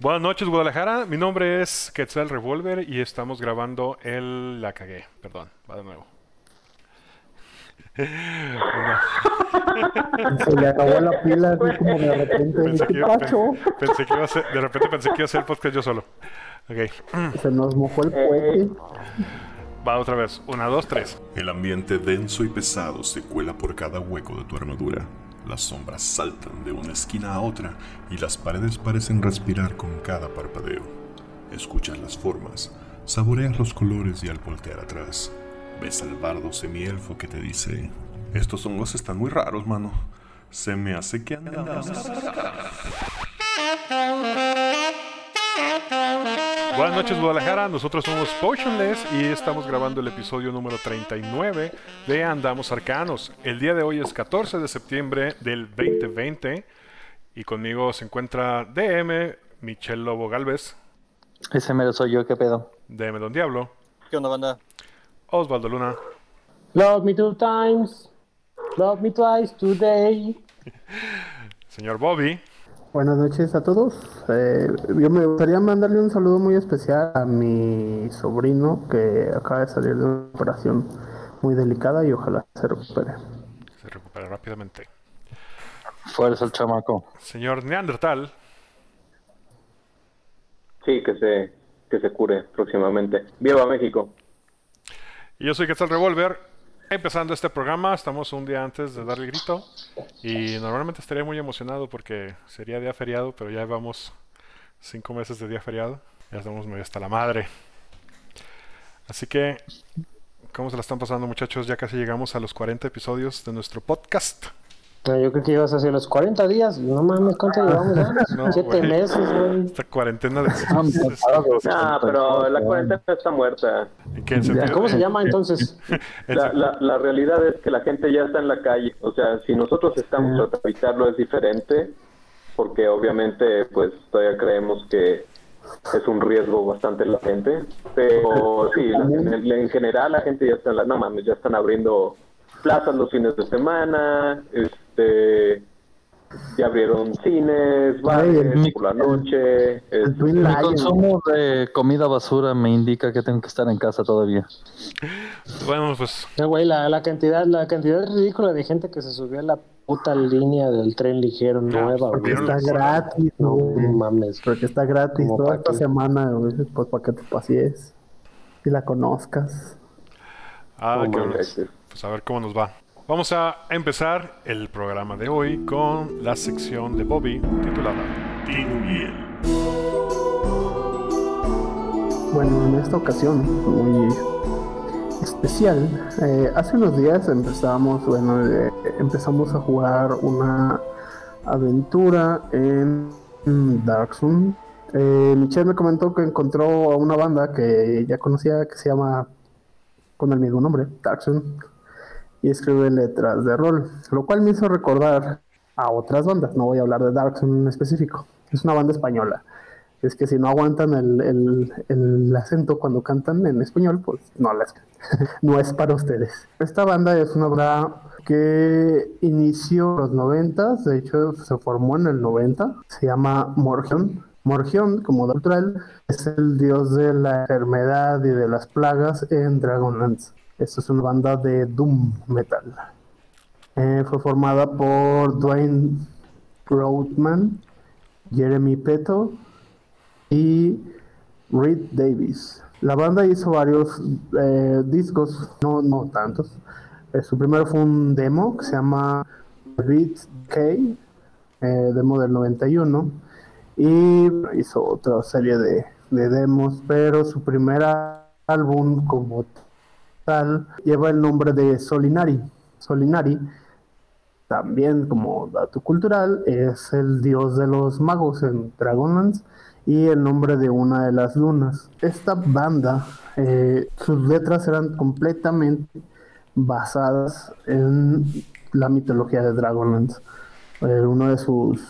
Buenas noches, Guadalajara. Mi nombre es Quetzal Revolver y estamos grabando el... La cagué, perdón, va de nuevo. Se le acabó la pila así como de repente. Pensé que, ¿Qué iba- pacho? pen- pensé que iba a ser- de repente pensé que iba a hacer el podcast yo solo. Ok, Se nos mojó el cohete. va otra vez. Una, dos, tres. El ambiente denso y pesado se cuela por cada hueco de tu armadura. Las sombras saltan de una esquina a otra y las paredes parecen respirar con cada parpadeo. Escuchas las formas, saboreas los colores y al voltear atrás, ves al bardo semielfo que te dice: Estos hongos están muy raros, mano. Se me hace que andamos. Buenas noches, Guadalajara. Nosotros somos Potionless y estamos grabando el episodio número 39 de Andamos Arcanos. El día de hoy es 14 de septiembre del 2020 y conmigo se encuentra DM, Michelle Lobo Galvez, Ese mero soy yo, ¿qué pedo? DM Don Diablo, ¿Qué onda, banda? Osvaldo Luna Love me two times. Love me twice today. señor Bobby, Buenas noches a todos. Eh, yo me gustaría mandarle un saludo muy especial a mi sobrino que acaba de salir de una operación muy delicada y ojalá se recupere. se recupera rápidamente. Fuerza el chamaco. Señor Neandertal, Sí, que se, que se cure próximamente. Viva México. y yo soy Quetzal Revolver. Empezando este programa, estamos un día antes de darle grito y normalmente estaría muy emocionado porque sería día feriado, pero ya llevamos cinco meses de día feriado. Ya estamos medio hasta la madre. Así que, ¿cómo se la están pasando muchachos? Ya casi llegamos a los 40 episodios de nuestro podcast. No, yo creo que ibas hacia los 40 días. No mames, ¿cuánto llevamos? No, Siete meses, güey. Esta cuarentena de... Ah, pero la cuarentena está muerta. ¿En qué sentido? ¿Cómo se llama entonces? En La, la, la realidad es que la gente ya está en la calle. O sea, si nosotros estamos tratando de evitarlo es diferente, porque obviamente pues todavía creemos que es un riesgo bastante latente. Pero sí, la- en, en general la gente ya está en la... No mames, ya están abriendo plazas los fines de semana, este... Ya abrieron cines, bares mi- por la noche. El este, consumo de comida basura me indica que tengo que estar en casa todavía. Bueno, pues Eh, güey, la, la cantidad, la cantidad ridícula de gente que se subió a la puta línea del tren ligero nueva, Porque güey. ¿Vieron está gratis, No mames. Porque está gratis Como toda esta semana, güey. Pues para que te pases y la conozcas. Ah, qué. Pues a ver cómo nos va. Vamos a empezar el programa de hoy con la sección de Bobby titulada Tino. Bueno, en esta ocasión, muy especial, eh, hace unos días empezamos, bueno, eh, empezamos a jugar una aventura en Dark Zone. Eh, Michelle me comentó que encontró a una banda que ya conocía que se llama con el mismo nombre, Dark Zone, y escribe letras de rol, lo cual me hizo recordar a otras bandas. No voy a hablar de Dark Zone en específico, es una banda española es que si no aguantan el, el- el acento cuando cantan en español, pues no les no es para ustedes. Esta banda es una banda que inició en los 90, de hecho se formó en el 90, se llama Morgion. Morgion, como natural, es el dios de la enfermedad y de las plagas en Dragonlance. Esto es una banda de Doom Metal. Eh, fue formada por Dwayne Rothman, Jeremy Peto, y Reed Davis. La banda hizo varios eh, discos, no, no tantos. Eh, su primero fue un demo que se llama Beat K, demo del 91, y hizo otra serie de demos, pero su primer álbum como lleva el nombre de Solinari. Solinari también como dato cultural, es el dios de los magos en Dragonlance y el nombre de una de las lunas. Esta banda, eh, sus letras eran completamente basadas en la mitología de Dragonlance. Eh, uno de sus,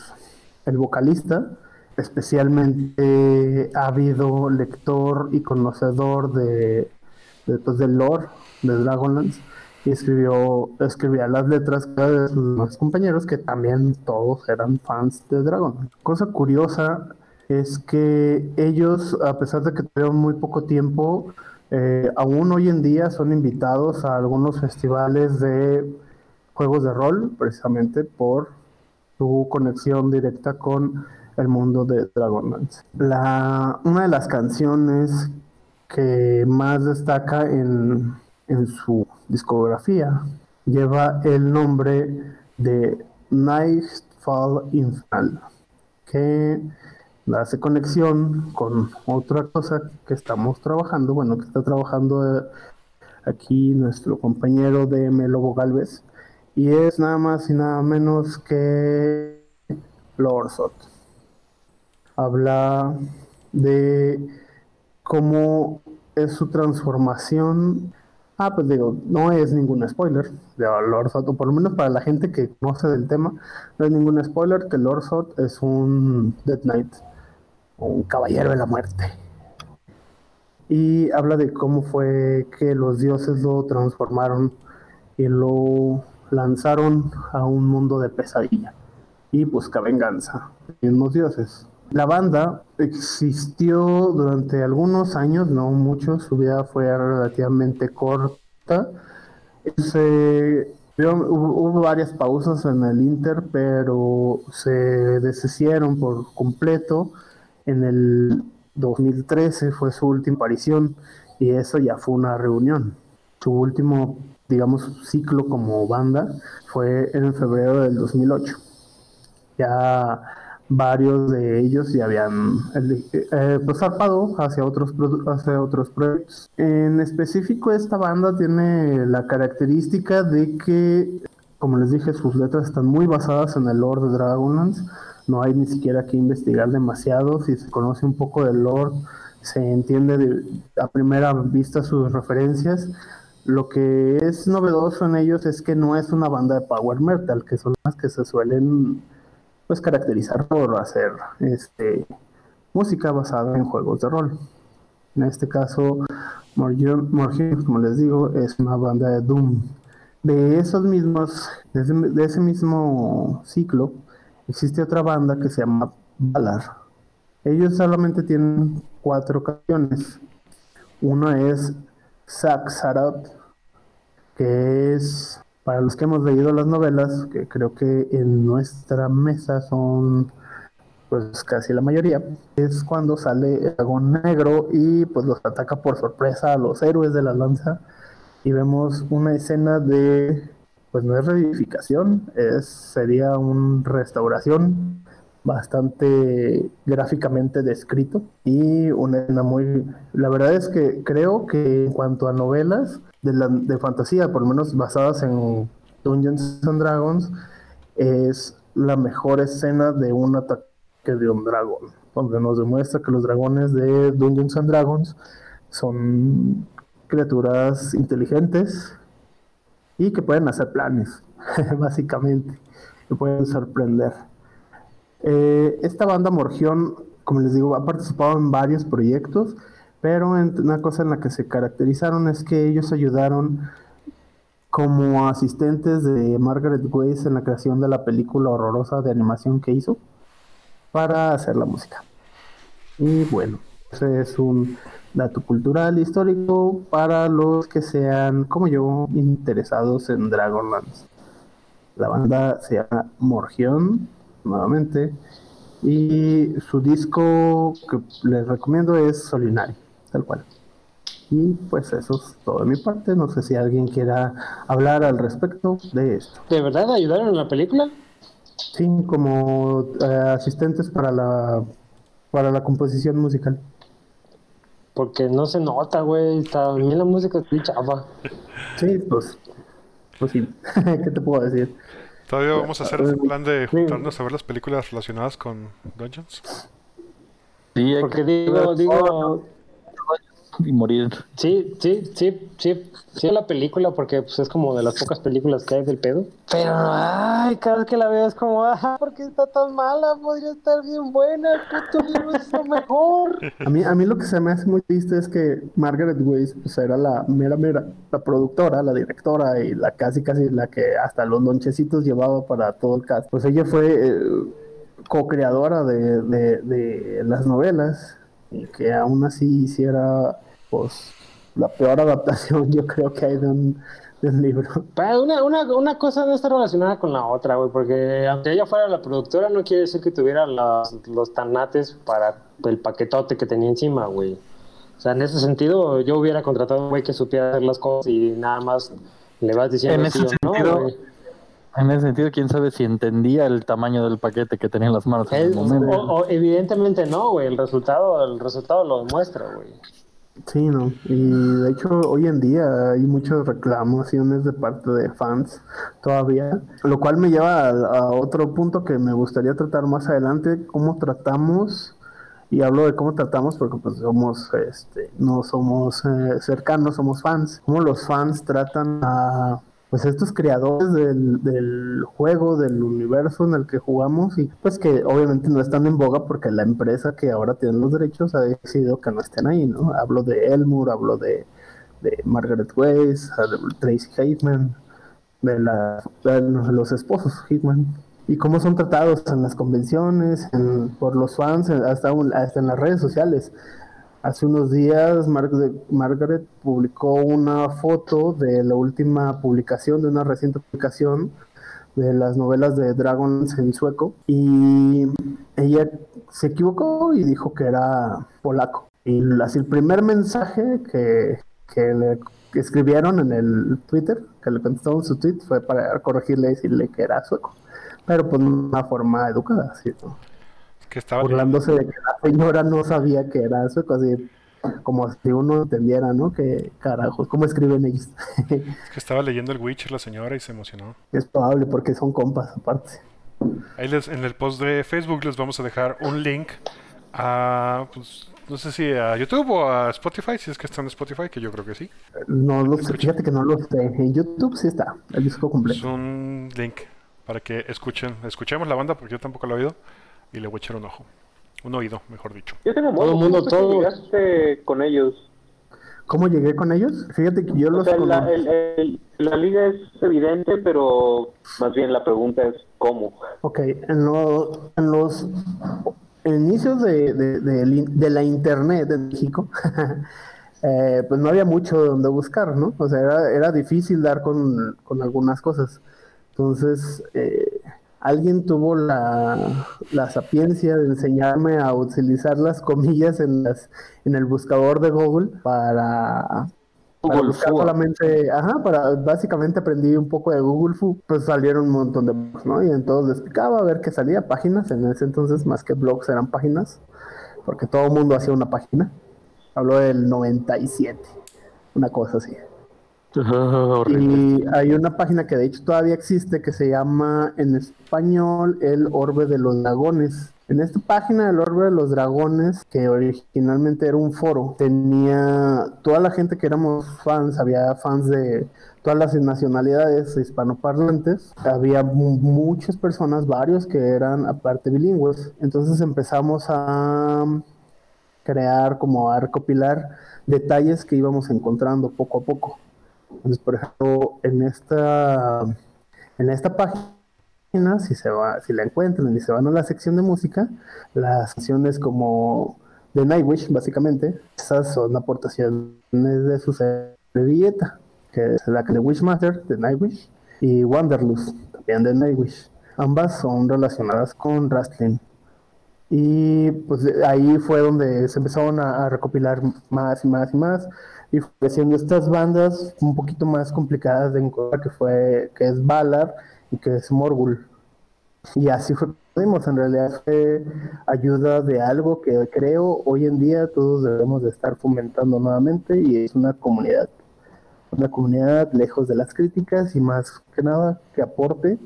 el vocalista, especialmente ávido lector y conocedor de, pues, del lore de Dragonlance, y escribió, escribía las letras de sus demás compañeros que también todos eran fans de Dragon. Cosa curiosa es que ellos, a pesar de que tuvieron muy poco tiempo, eh, aún hoy en día son invitados a algunos festivales de juegos de rol, precisamente por su conexión directa con el mundo de Dragonlance. La, una de las canciones que más destaca en, en su discografía lleva el nombre de Nightfall Infernal, que hace conexión con otra cosa que estamos trabajando, bueno, que está trabajando eh, aquí nuestro compañero de Melobo Galvez, y es nada más y nada menos que Lorsot. Habla de cómo es su transformación. Ah, pues digo, no es ningún spoiler de Lorsot, o por lo menos para la gente que conoce del tema, no es ningún spoiler que Lorsot es un Dead Knight, un caballero de la muerte. Y habla de cómo fue que los dioses lo transformaron y lo lanzaron a un mundo de pesadilla y busca venganza, mismos dioses. La banda existió durante algunos años, no muchos, su vida fue relativamente corta. Se, hubo, varias pausas en el Inter, pero se deshicieron por completo. En el 2013 fue su última aparición y eso ya fue una reunión. Su último digamos, ciclo como banda fue en febrero del 2008. Ya varios de ellos ya habían eh, pues zarpado hacia otros, hacia otros proyectos. En específico, esta banda tiene la característica de que, como les dije, sus letras están muy basadas en el lore de Dragonlance. No hay ni siquiera que investigar demasiado. Si se conoce un poco del lore, se entiende de, a primera vista sus referencias lo que es novedoso en ellos es que no es una banda de power metal, que son las que se suelen pues caracterizar por hacer este música basada en juegos de rol. En este caso, Morgan, como les digo, es una banda de Doom. De esos mismos, de ese, mismo ciclo, existe otra banda que se llama Valar. Ellos solamente tienen cuatro canciones. Uno es Zack Sarab, que es, para los que hemos leído las novelas, que creo que en nuestra mesa son pues casi la mayoría, es cuando sale el dragón negro y pues los ataca por sorpresa a los héroes de la lanza. Y vemos una escena de, pues no es reedificación, es, sería una restauración bastante gráficamente descrito y una escena muy... La verdad es que creo que en cuanto a novelas de, fantasía, por lo menos basadas en Dungeons and Dragons, es la mejor escena de un ataque de un dragón, donde nos demuestra que los dragones de Dungeons and Dragons son criaturas inteligentes y que pueden hacer planes, básicamente, que pueden sorprender. Eh, esta banda Morgión, como les digo, ha participado en varios proyectos, pero una cosa en la que se caracterizaron es que ellos ayudaron como asistentes de Margaret Weiss en la creación de la película horrorosa de animación que hizo para hacer la música. Y bueno, ese es un dato cultural histórico para los que sean, como yo, interesados en Dragonlance. La banda se llama Morgión nuevamente. Y su disco que les recomiendo es Solinari, tal cual. Y pues eso es todo de mi parte. No sé si alguien quiera hablar al respecto de esto. ¿De verdad ayudaron en la película? Sí, como eh, asistentes para la para la composición musical. Porque no se nota, güey. También la música es muy chafa. Sí, pues, pues sí. ¿Qué te puedo decir? Todavía vamos a hacer un plan de juntarnos a ver las películas relacionadas con Dungeons. Sí, porque digo, digo, y morir. Sí, sí, sí, sí, sí, la película, porque pues, es como de las pocas películas que hay del pedo. Pero, ay, cada vez que la veo es como, ah, ¿por qué está tan mala? Podría estar bien buena, puto libro es lo mejor. A mí, a mí lo que se me hace muy triste es que Margaret Weiss, pues era la mera, mera, la productora, la directora y la casi, casi la que hasta los lonchecitos llevaba para todo el cast. Pues ella fue... Eh, co-creadora de, de, de las novelas y que aún así hiciera pues la peor adaptación yo creo que hay de un, de un libro. Pero una, una, una cosa no está relacionada con la otra, güey, porque aunque ella fuera la productora, no quiere decir que tuviera los, los tanates para el paquetote que tenía encima, güey. O sea, en ese sentido, yo hubiera contratado a un güey que supiera hacer las cosas y nada más le vas diciendo En ese sí o no, sentido, güey. En ese sentido, quién sabe si entendía el tamaño del paquete que tenía en las manos en el momento. o- o evidentemente no, güey. El resultado, el resultado lo demuestra, güey. Sí, no. Y de hecho, hoy en día hay muchas reclamaciones de parte de fans todavía, lo cual me lleva a, otro punto que me gustaría tratar más adelante, cómo tratamos, y hablo de cómo tratamos porque pues somos, este, no somos eh, cercanos, somos fans, cómo los fans tratan a pues estos creadores del, del juego, del universo en el que jugamos y pues que obviamente no están en boga porque la empresa que ahora tiene los derechos ha decidido que no estén ahí, ¿no? Hablo de Elmur, hablo de, de Margaret Weiss, de Tracy Hickman, de, la, de los esposos Hickman y cómo son tratados en las convenciones, en- por los fans, hasta, un- hasta en las redes sociales. Hace unos días Mar- Margaret publicó una foto de la última publicación, de una reciente publicación de las novelas de Dragons en sueco y ella se equivocó y dijo que era polaco. Y así el primer mensaje que, que le escribieron en el Twitter, que le contestó en su tweet, fue para corregirle y decirle que era sueco. Pero pues de una forma educada, ¿sí? Que estaba burlándose de que la señora no sabía que era sueco, así como si uno entendiera, ¿no? Que carajos, ¿cómo escriben ellos? que estaba leyendo el Witcher la señora y se emocionó. es probable porque son compas aparte. Ahí les, en el post de Facebook les vamos a dejar un link a, pues, no sé si a YouTube o a Spotify, si es que está en Spotify, que yo creo que sí. No lo sé, fíjate que no lo sé. En YouTube sí está, el disco Es completo. un link para que escuchen, escuchemos la banda porque yo tampoco la he oído y le voy a echar un ojo. Un oído, mejor dicho. Yo tengo Todo el mundo, ¿cómo fue que todo- llegaste con ellos? ¿Cómo llegué con ellos? Fíjate que yo O los sea, la, cono- el- el- la liga es evidente, pero más bien la pregunta es ¿cómo? Ok, en, lo- en los inicios de, de- de la internet de México, eh, pues no había mucho donde buscar, ¿no? O sea, era, era difícil dar con, con algunas cosas. Entonces, eh, alguien tuvo la, la sapiencia de enseñarme a utilizar las comillas en, las, en el buscador de Google para, buscar solamente, ajá, para básicamente aprendí un poco de Google Fu, pues salieron un montón de blogs, ¿no? Y entonces les picaba a ver qué salía, páginas, en ese entonces más que blogs eran páginas, porque todo el mundo hacía una página. Hablo del 97, una cosa así. Y hay una página que de hecho todavía existe que se llama en español El Orbe de los Dragones. En esta página del Orbe de los Dragones, que originalmente era un foro, tenía toda la gente que éramos fans, había fans de todas las nacionalidades hispanoparlantes, había mu- muchas personas, varios que eran aparte bilingües. Entonces empezamos a crear, como a recopilar detalles que íbamos encontrando poco a poco. Entonces, por ejemplo, en esta, en esta página, si, se va, si la encuentran y se van a la sección de música, las canciones como de Nightwish, básicamente, esas son aportaciones de su servilleta, que es la de Wishmaster de Nightwish y Wanderlust, también de Nightwish. Ambas son relacionadas con wrestling. Y pues ahí fue donde se empezaron a, a recopilar más y más y más. Y fue creciendo estas bandas un poquito más complicadas de encontrar, que fue que es Valar y que es Morgul. Y así fue. pudimos. En realidad fue ayuda de algo que creo hoy en día todos debemos de estar fomentando nuevamente y es una comunidad. Una comunidad lejos de las críticas y más que nada que aporte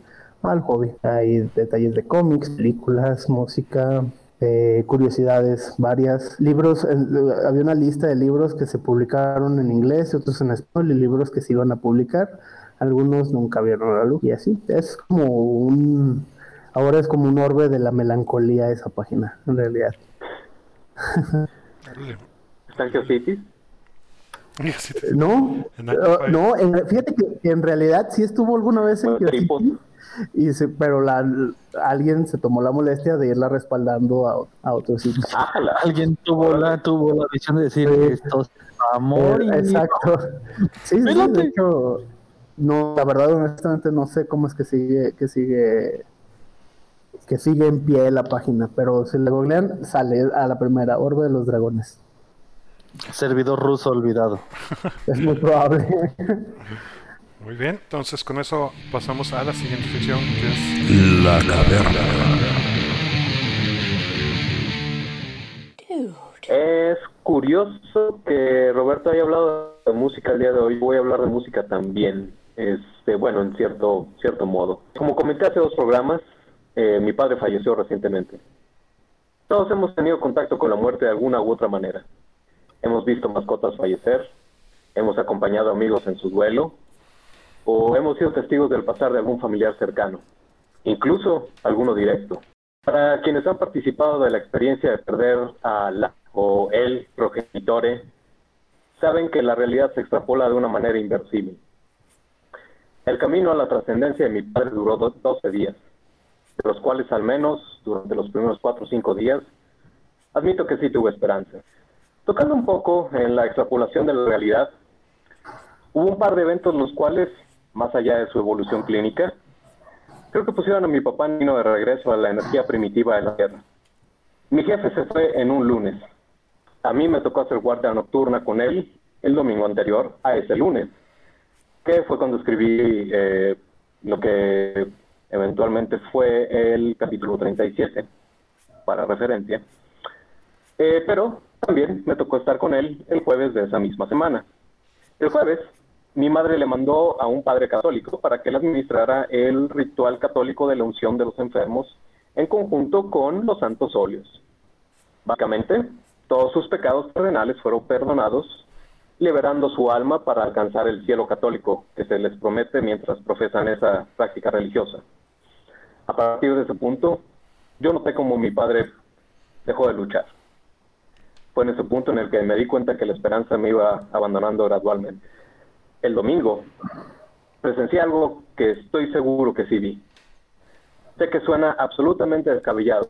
al hobby. Hay detalles de cómics, películas, música, eh, curiosidades varias, libros, eh, había una lista de libros que se publicaron en inglés y otros en español y libros que se iban a publicar, algunos nunca vieron la luz y así, es como un, ahora es como un orbe de la melancolía esa página, en realidad. Sí, No, eh, no, en- fíjate que en realidad sí estuvo alguna vez en y se, pero la, alguien se tomó la molestia de irla respaldando a, a otro sitio. Alguien tuvo la, tuvo la visión de decir esto es amor. Eh, exacto. Sí, sí, de hecho, no, la verdad, honestamente, no sé cómo es que sigue, que sigue, que sigue en pie la página, pero si le googlean, sale a la primera, Orbe de los Dragones. Servidor ruso olvidado. Es muy probable. Muy bien, entonces con eso pasamos a la siguiente sección que es La caverna. Es curioso que Roberto haya hablado de música el día de hoy. Voy a hablar de música también. Este, bueno, en cierto, cierto modo. Como comenté hace dos programas, eh, mi padre falleció recientemente. Todos hemos tenido contacto con la muerte de alguna u otra manera. Hemos visto mascotas fallecer, hemos acompañado amigos en su duelo, o hemos sido testigos del pasar de algún familiar cercano, incluso alguno directo. Para quienes han participado de la experiencia de perder a la o el progenitore, saben que la realidad se extrapola de una manera inversible. El camino a la trascendencia de mi padre duró 12 días, de los cuales al menos durante los primeros 4 o 5 días, admito que sí tuve esperanza. Tocando un poco en la extrapolación de la realidad, hubo un par de eventos los cuales, más allá de su evolución clínica, creo que pusieron a mi papá Nino de regreso a la energía primitiva de la Tierra. Mi jefe se fue en un lunes. A mí me tocó hacer guardia nocturna con él el domingo anterior a ese lunes, que fue cuando escribí eh, lo que eventualmente fue el capítulo 37, para referencia. Eh, pero también me tocó estar con él el jueves de esa misma semana. El jueves, mi madre le mandó a un padre católico para que él administrara el ritual católico de la unción de los enfermos en conjunto con los santos óleos. Básicamente, todos sus pecados terrenales fueron perdonados, liberando su alma para alcanzar el cielo católico que se les promete mientras profesan esa práctica religiosa. A partir de ese punto, yo noté como mi padre dejó de luchar fue en ese punto en el que me di cuenta que la esperanza me iba abandonando gradualmente. El domingo presencié algo que estoy seguro que sí vi. Sé que suena absolutamente descabellado,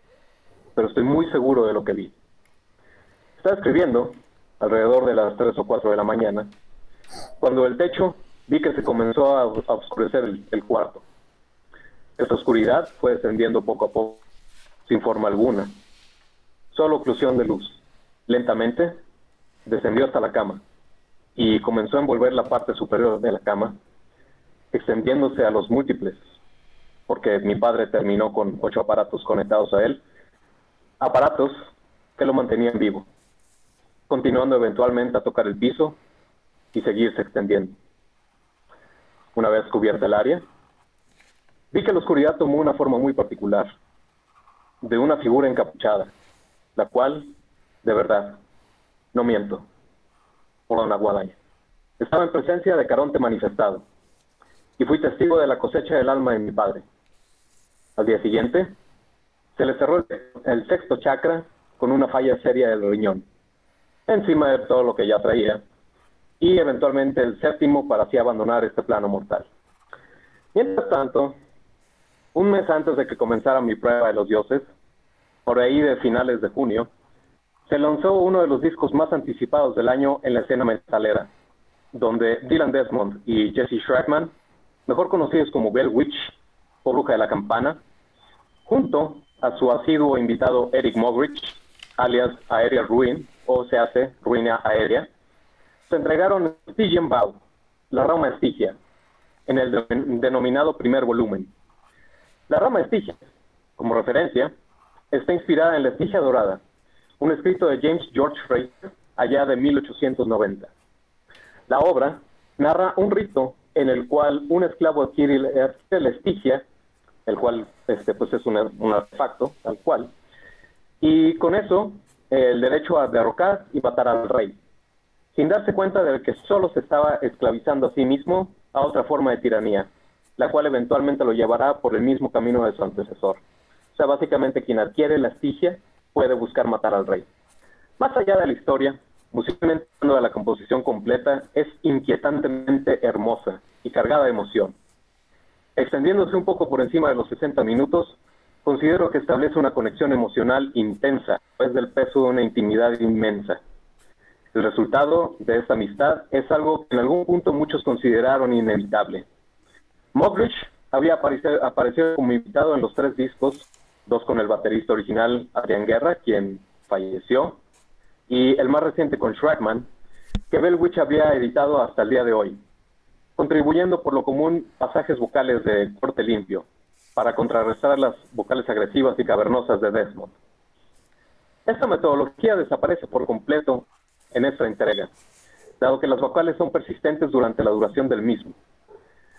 pero estoy muy seguro de lo que vi. Estaba escribiendo alrededor de las 3 o 4 de la mañana, cuando el techo vi que se comenzó a, oscurecer el, el cuarto. Esta oscuridad fue descendiendo poco a poco, sin forma alguna, solo oclusión de luz. Lentamente descendió hasta la cama y comenzó a envolver la parte superior de la cama, extendiéndose a los múltiples, porque mi padre terminó con ocho aparatos conectados a él, aparatos que lo mantenían vivo, continuando eventualmente a tocar el piso y seguirse extendiendo. Una vez cubierta el área, vi que la oscuridad tomó una forma muy particular, de una figura encapuchada, la cual de verdad, no miento, por una guadaña. Estaba en presencia de Caronte manifestado y fui testigo de la cosecha del alma de mi padre. Al día siguiente, se le cerró el, sexto chakra con una falla seria del riñón, encima de todo lo que ya traía, y eventualmente el séptimo para así abandonar este plano mortal. Mientras tanto, un mes antes de que comenzara mi prueba de los dioses, por ahí de finales de junio, se lanzó uno de los discos más anticipados del año en la escena metalera, donde Dylan Desmond y Jesse Schreckman, mejor conocidos como Bell Witch o Bruja de la Campana, junto a su asiduo invitado Eric Mogridge, alias Aérea Ruin, o se hace Ruina Aérea, se entregaron Stygian Bow, la rama estigia, en el denominado primer volumen. La rama estigia, como referencia, está inspirada en la estigia dorada, un escrito de James George Fraser allá de 1890. La obra narra un rito en el cual un esclavo adquiere la estigia, el cual este, pues es un, un artefacto, tal cual, y con eso el derecho a derrocar y matar al rey, sin darse cuenta de que solo se estaba esclavizando a sí mismo a otra forma de tiranía, la cual eventualmente lo llevará por el mismo camino de su antecesor. O sea, básicamente quien adquiere la estigia puede buscar matar al rey. Más allá de la historia, musicalmente de la composición completa es inquietantemente hermosa y cargada de emoción. extendiéndose un poco por encima de los 60 minutos, considero que establece una conexión emocional intensa, es del peso de una intimidad inmensa. El resultado de esta amistad es algo que en algún punto muchos consideraron inevitable. Mogridge había aparecido como invitado en los tres discos, dos con el baterista original Adrián Guerra, quien falleció, y el más reciente con Shragman, que Bellwitch había editado hasta el día de hoy, contribuyendo por lo común pasajes vocales de corte limpio, para contrarrestar las vocales agresivas y cavernosas de Desmond. Esta metodología desaparece por completo en esta entrega, dado que las vocales son persistentes durante la duración del mismo.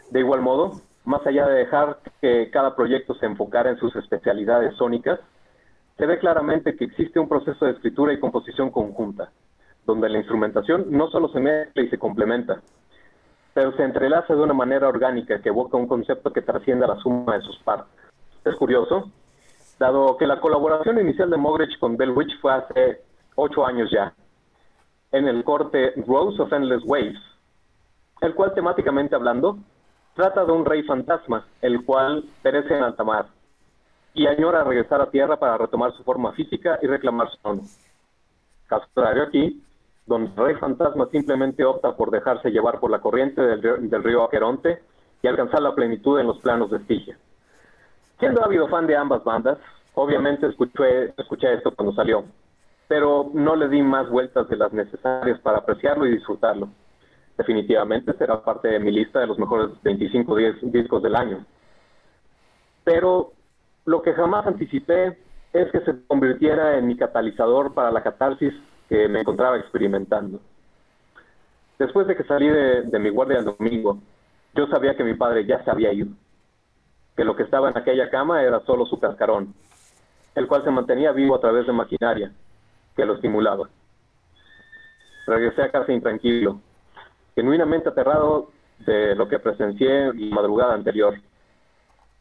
De igual modo, más allá de dejar que cada proyecto se enfocara en sus especialidades sónicas, se ve claramente que existe un proceso de escritura y composición conjunta, donde la instrumentación no solo se mezcla y se complementa, pero se entrelaza de una manera orgánica que evoca un concepto que trasciende a la suma de sus partes. Es curioso, dado que la colaboración inicial de Mogridge con Bellwitch fue hace ocho años ya, en el corte Rose of Endless Waves, el cual temáticamente hablando trata de un rey fantasma, el cual perece en alta mar y añora regresar a tierra para retomar su forma física y reclamar su trono. Caso contrario aquí, donde el rey fantasma simplemente opta por dejarse llevar por la corriente del, río- del río Aqueronte y alcanzar la plenitud en los planos de Estigia. Siendo ávido fan de ambas bandas, obviamente escuché, escuché esto cuando salió, pero no le di más vueltas de las necesarias para apreciarlo y disfrutarlo. Definitivamente será parte de mi lista de los mejores 25 dis- discos del año. Pero lo que jamás anticipé es que se convirtiera en mi catalizador para la catarsis que me encontraba experimentando. Después de que salí de, de mi guardia el domingo, yo sabía que mi padre ya se había ido, que lo que estaba en aquella cama era solo su cascarón, el cual se mantenía vivo a través de maquinaria que lo estimulaba. Regresé a casa intranquilo, genuinamente aterrado de lo que presencié la madrugada anterior,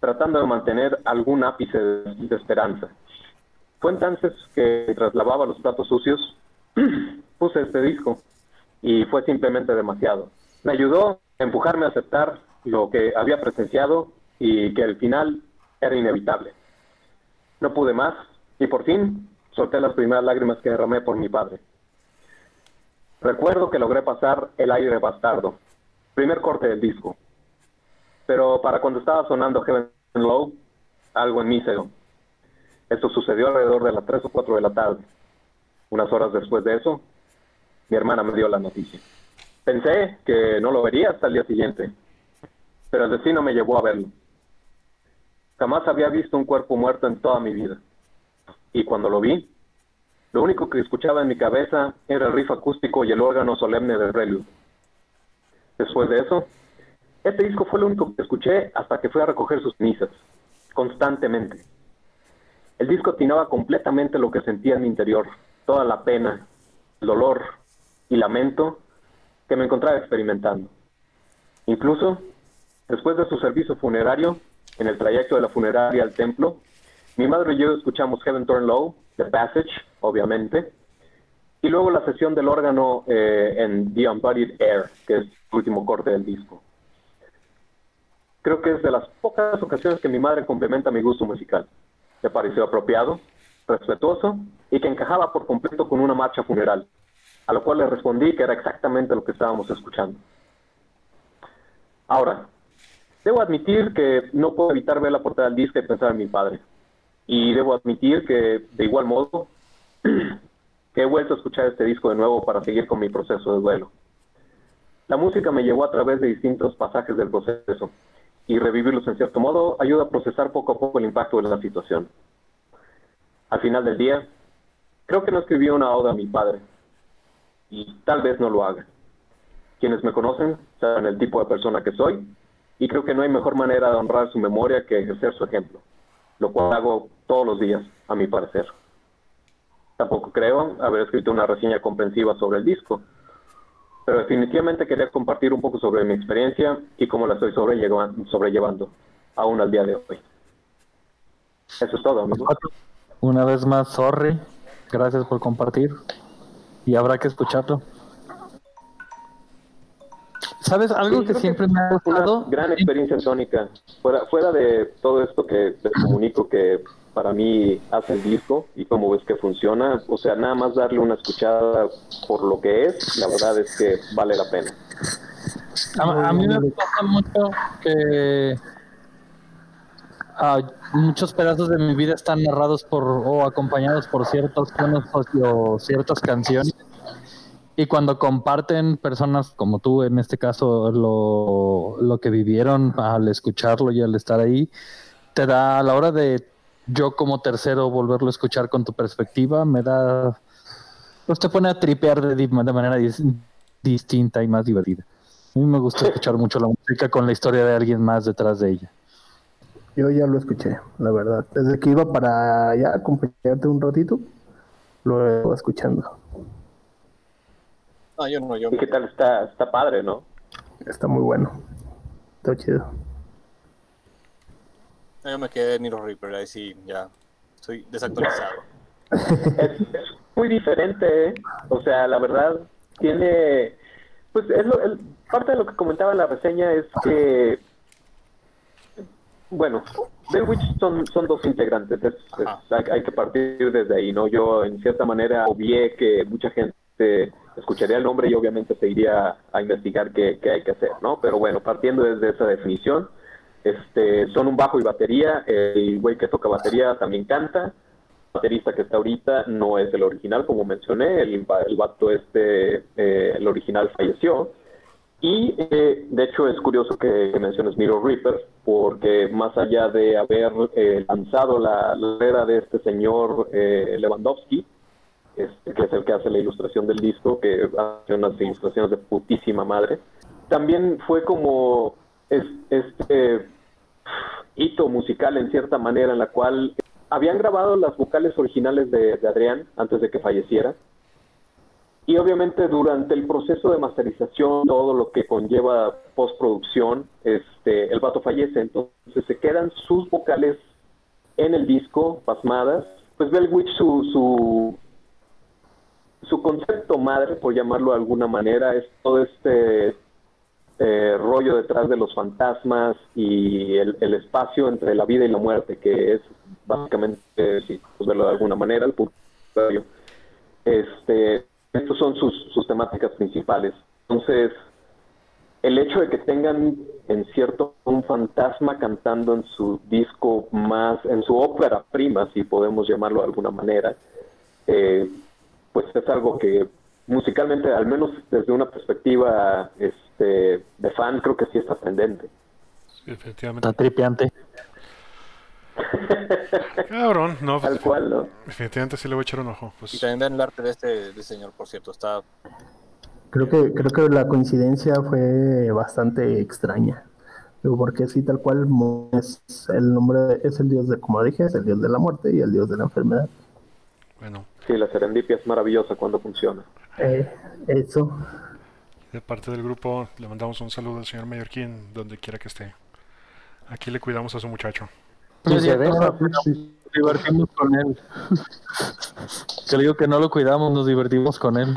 tratando de mantener algún ápice de, esperanza. Fue entonces que mientras los platos sucios, puse este disco y fue simplemente demasiado. Me ayudó a empujarme a aceptar lo que había presenciado y que el final era inevitable. No pude más y por fin solté las primeras lágrimas que derramé por mi padre. Recuerdo que logré pasar el aire bastardo, primer corte del disco. Pero para cuando estaba sonando Heaven Low, algo en mí se. Esto sucedió alrededor de las 3 o 4 de la tarde. Unas horas después de eso, mi hermana me dio la noticia. Pensé que no lo vería hasta el día siguiente, pero el destino me llevó a verlo. Jamás había visto un cuerpo muerto en toda mi vida. Y cuando lo vi, lo único que escuchaba en mi cabeza era el riff acústico y el órgano solemne del prelude. Después de eso, este disco fue lo único que escuché hasta que fui a recoger sus cenizas, constantemente. El disco atinaba completamente lo que sentía en mi interior, toda la pena, el dolor y lamento que me encontraba experimentando. Incluso, después de su servicio funerario, en el trayecto de la funeraria al templo, mi madre y yo escuchamos Heaven Turn Low, The Passage, obviamente, y luego la sesión del órgano eh, en The Unbodied Air, que es el último corte del disco. Creo que es de las pocas ocasiones que mi madre complementa mi gusto musical. Me pareció apropiado, respetuoso y que encajaba por completo con una marcha funeral, a lo cual le respondí que era exactamente lo que estábamos escuchando. Ahora, debo admitir que no puedo evitar ver la portada del disco y pensar en mi padre. Y debo admitir que, de igual modo, he vuelto a escuchar este disco de nuevo para seguir con mi proceso de duelo. La música me llevó a través de distintos pasajes del proceso y revivirlos en cierto modo ayuda a procesar poco a poco el impacto de la situación. Al final del día, creo que no escribí una oda a mi padre y tal vez no lo haga. Quienes me conocen saben el tipo de persona que soy y creo que no hay mejor manera de honrar su memoria que ejercer su ejemplo, lo cual hago todos los días, a mi parecer. Tampoco creo haber escrito una reseña comprensiva sobre el disco, pero definitivamente quería compartir un poco sobre mi experiencia y cómo la estoy sobrellevan- sobrellevando, aún al día de hoy. Eso es todo, amigos. Una vez más, sorry. Gracias por compartir. Y habrá que escucharlo. ¿Sabes algo Sí, que siempre me ha Una gustado? gran experiencia sónica. fuera, fuera de todo esto que les comunico que para mí hace el disco y cómo ves que funciona, o sea, nada más darle una escuchada por lo que es, la verdad es que vale la pena. A, mí me pasa mucho que ah, muchos pedazos de mi vida están narrados por o acompañados por ciertos tonos o ciertas canciones. Y cuando comparten personas como tú, en este caso, lo, lo que vivieron al escucharlo y al estar ahí, te da a la hora de yo como tercero volverlo a escuchar con tu perspectiva, me da, pues te pone a tripear de, de manera dis- distinta y más divertida. A mí me gusta escuchar mucho la música con la historia de alguien más detrás de ella. Yo ya lo escuché, la verdad. Desde que iba para allá a acompañarte un ratito, lo iba escuchando. No, yo no, yo ¿Y qué tal está? Está padre, ¿no? Está muy bueno. Está chido. Yo me quedé en Niro Reaper, ahí sí, ya estoy desactualizado. es, es muy diferente, ¿eh? o sea, la verdad tiene, pues es lo, el- parte de lo que comentaba en la reseña es que, bueno, The Witch son, son dos integrantes, es- es- Ajá. hay, hay que partir desde ahí, ¿no? Yo en cierta manera obvié que mucha gente escucharía el nombre y obviamente se iría a investigar qué, qué hay que hacer, ¿no? Pero bueno, partiendo desde esa definición, este, son un bajo y batería, el güey que toca batería también canta, baterista que está ahorita no es el original, como mencioné, el, el vato este, eh, el original falleció. Y eh, de hecho es curioso que, menciones Miro Reaper, porque más allá de haber eh, lanzado la, la era de este señor eh, Lewandowski, este, que es el que hace la ilustración del disco, que hace unas ilustraciones de putísima madre, también fue como es- este hito musical en cierta manera en la cual habían grabado las vocales originales de, Adrián antes de que falleciera. Y obviamente durante el proceso de masterización, todo lo que conlleva postproducción, este, el vato fallece, entonces se quedan sus vocales en el disco, pasmadas. Pues Bell su, su, su concepto madre, por llamarlo de alguna manera, es todo este eh, rollo detrás de los fantasmas y el, espacio entre la vida y la muerte, que es básicamente, si pues, verlo de alguna manera, el purgatorio. Este, estos son sus, temáticas principales. Entonces, el hecho de que tengan en cierto un fantasma cantando en su disco más, en su ópera prima, si podemos llamarlo de alguna manera, eh, pues es algo que musicalmente, al menos desde una perspectiva este, de fan, creo que sí está pendente. Sí, definitivamente. Está tripeante. Cabrón, no, pues, Tal cual, ¿no? definitivamente sí le voy a echar un ojo. Y Pues, también vean el arte de este, de este señor, por cierto, está Creo que, creo que la coincidencia fue bastante extraña. Porque sí, tal cual es el nombre, de- es el dios de, como dije, es el dios de la muerte y el dios de la enfermedad. bueno, Sí, la serendipia es maravillosa cuando funciona. Eh, eso. De parte del grupo le mandamos un saludo al señor Mallorquín, donde quiera que esté. Aquí le cuidamos a su muchacho. Pues, sí. nos divertimos con él. Que le digo que no lo cuidamos, nos divertimos con él.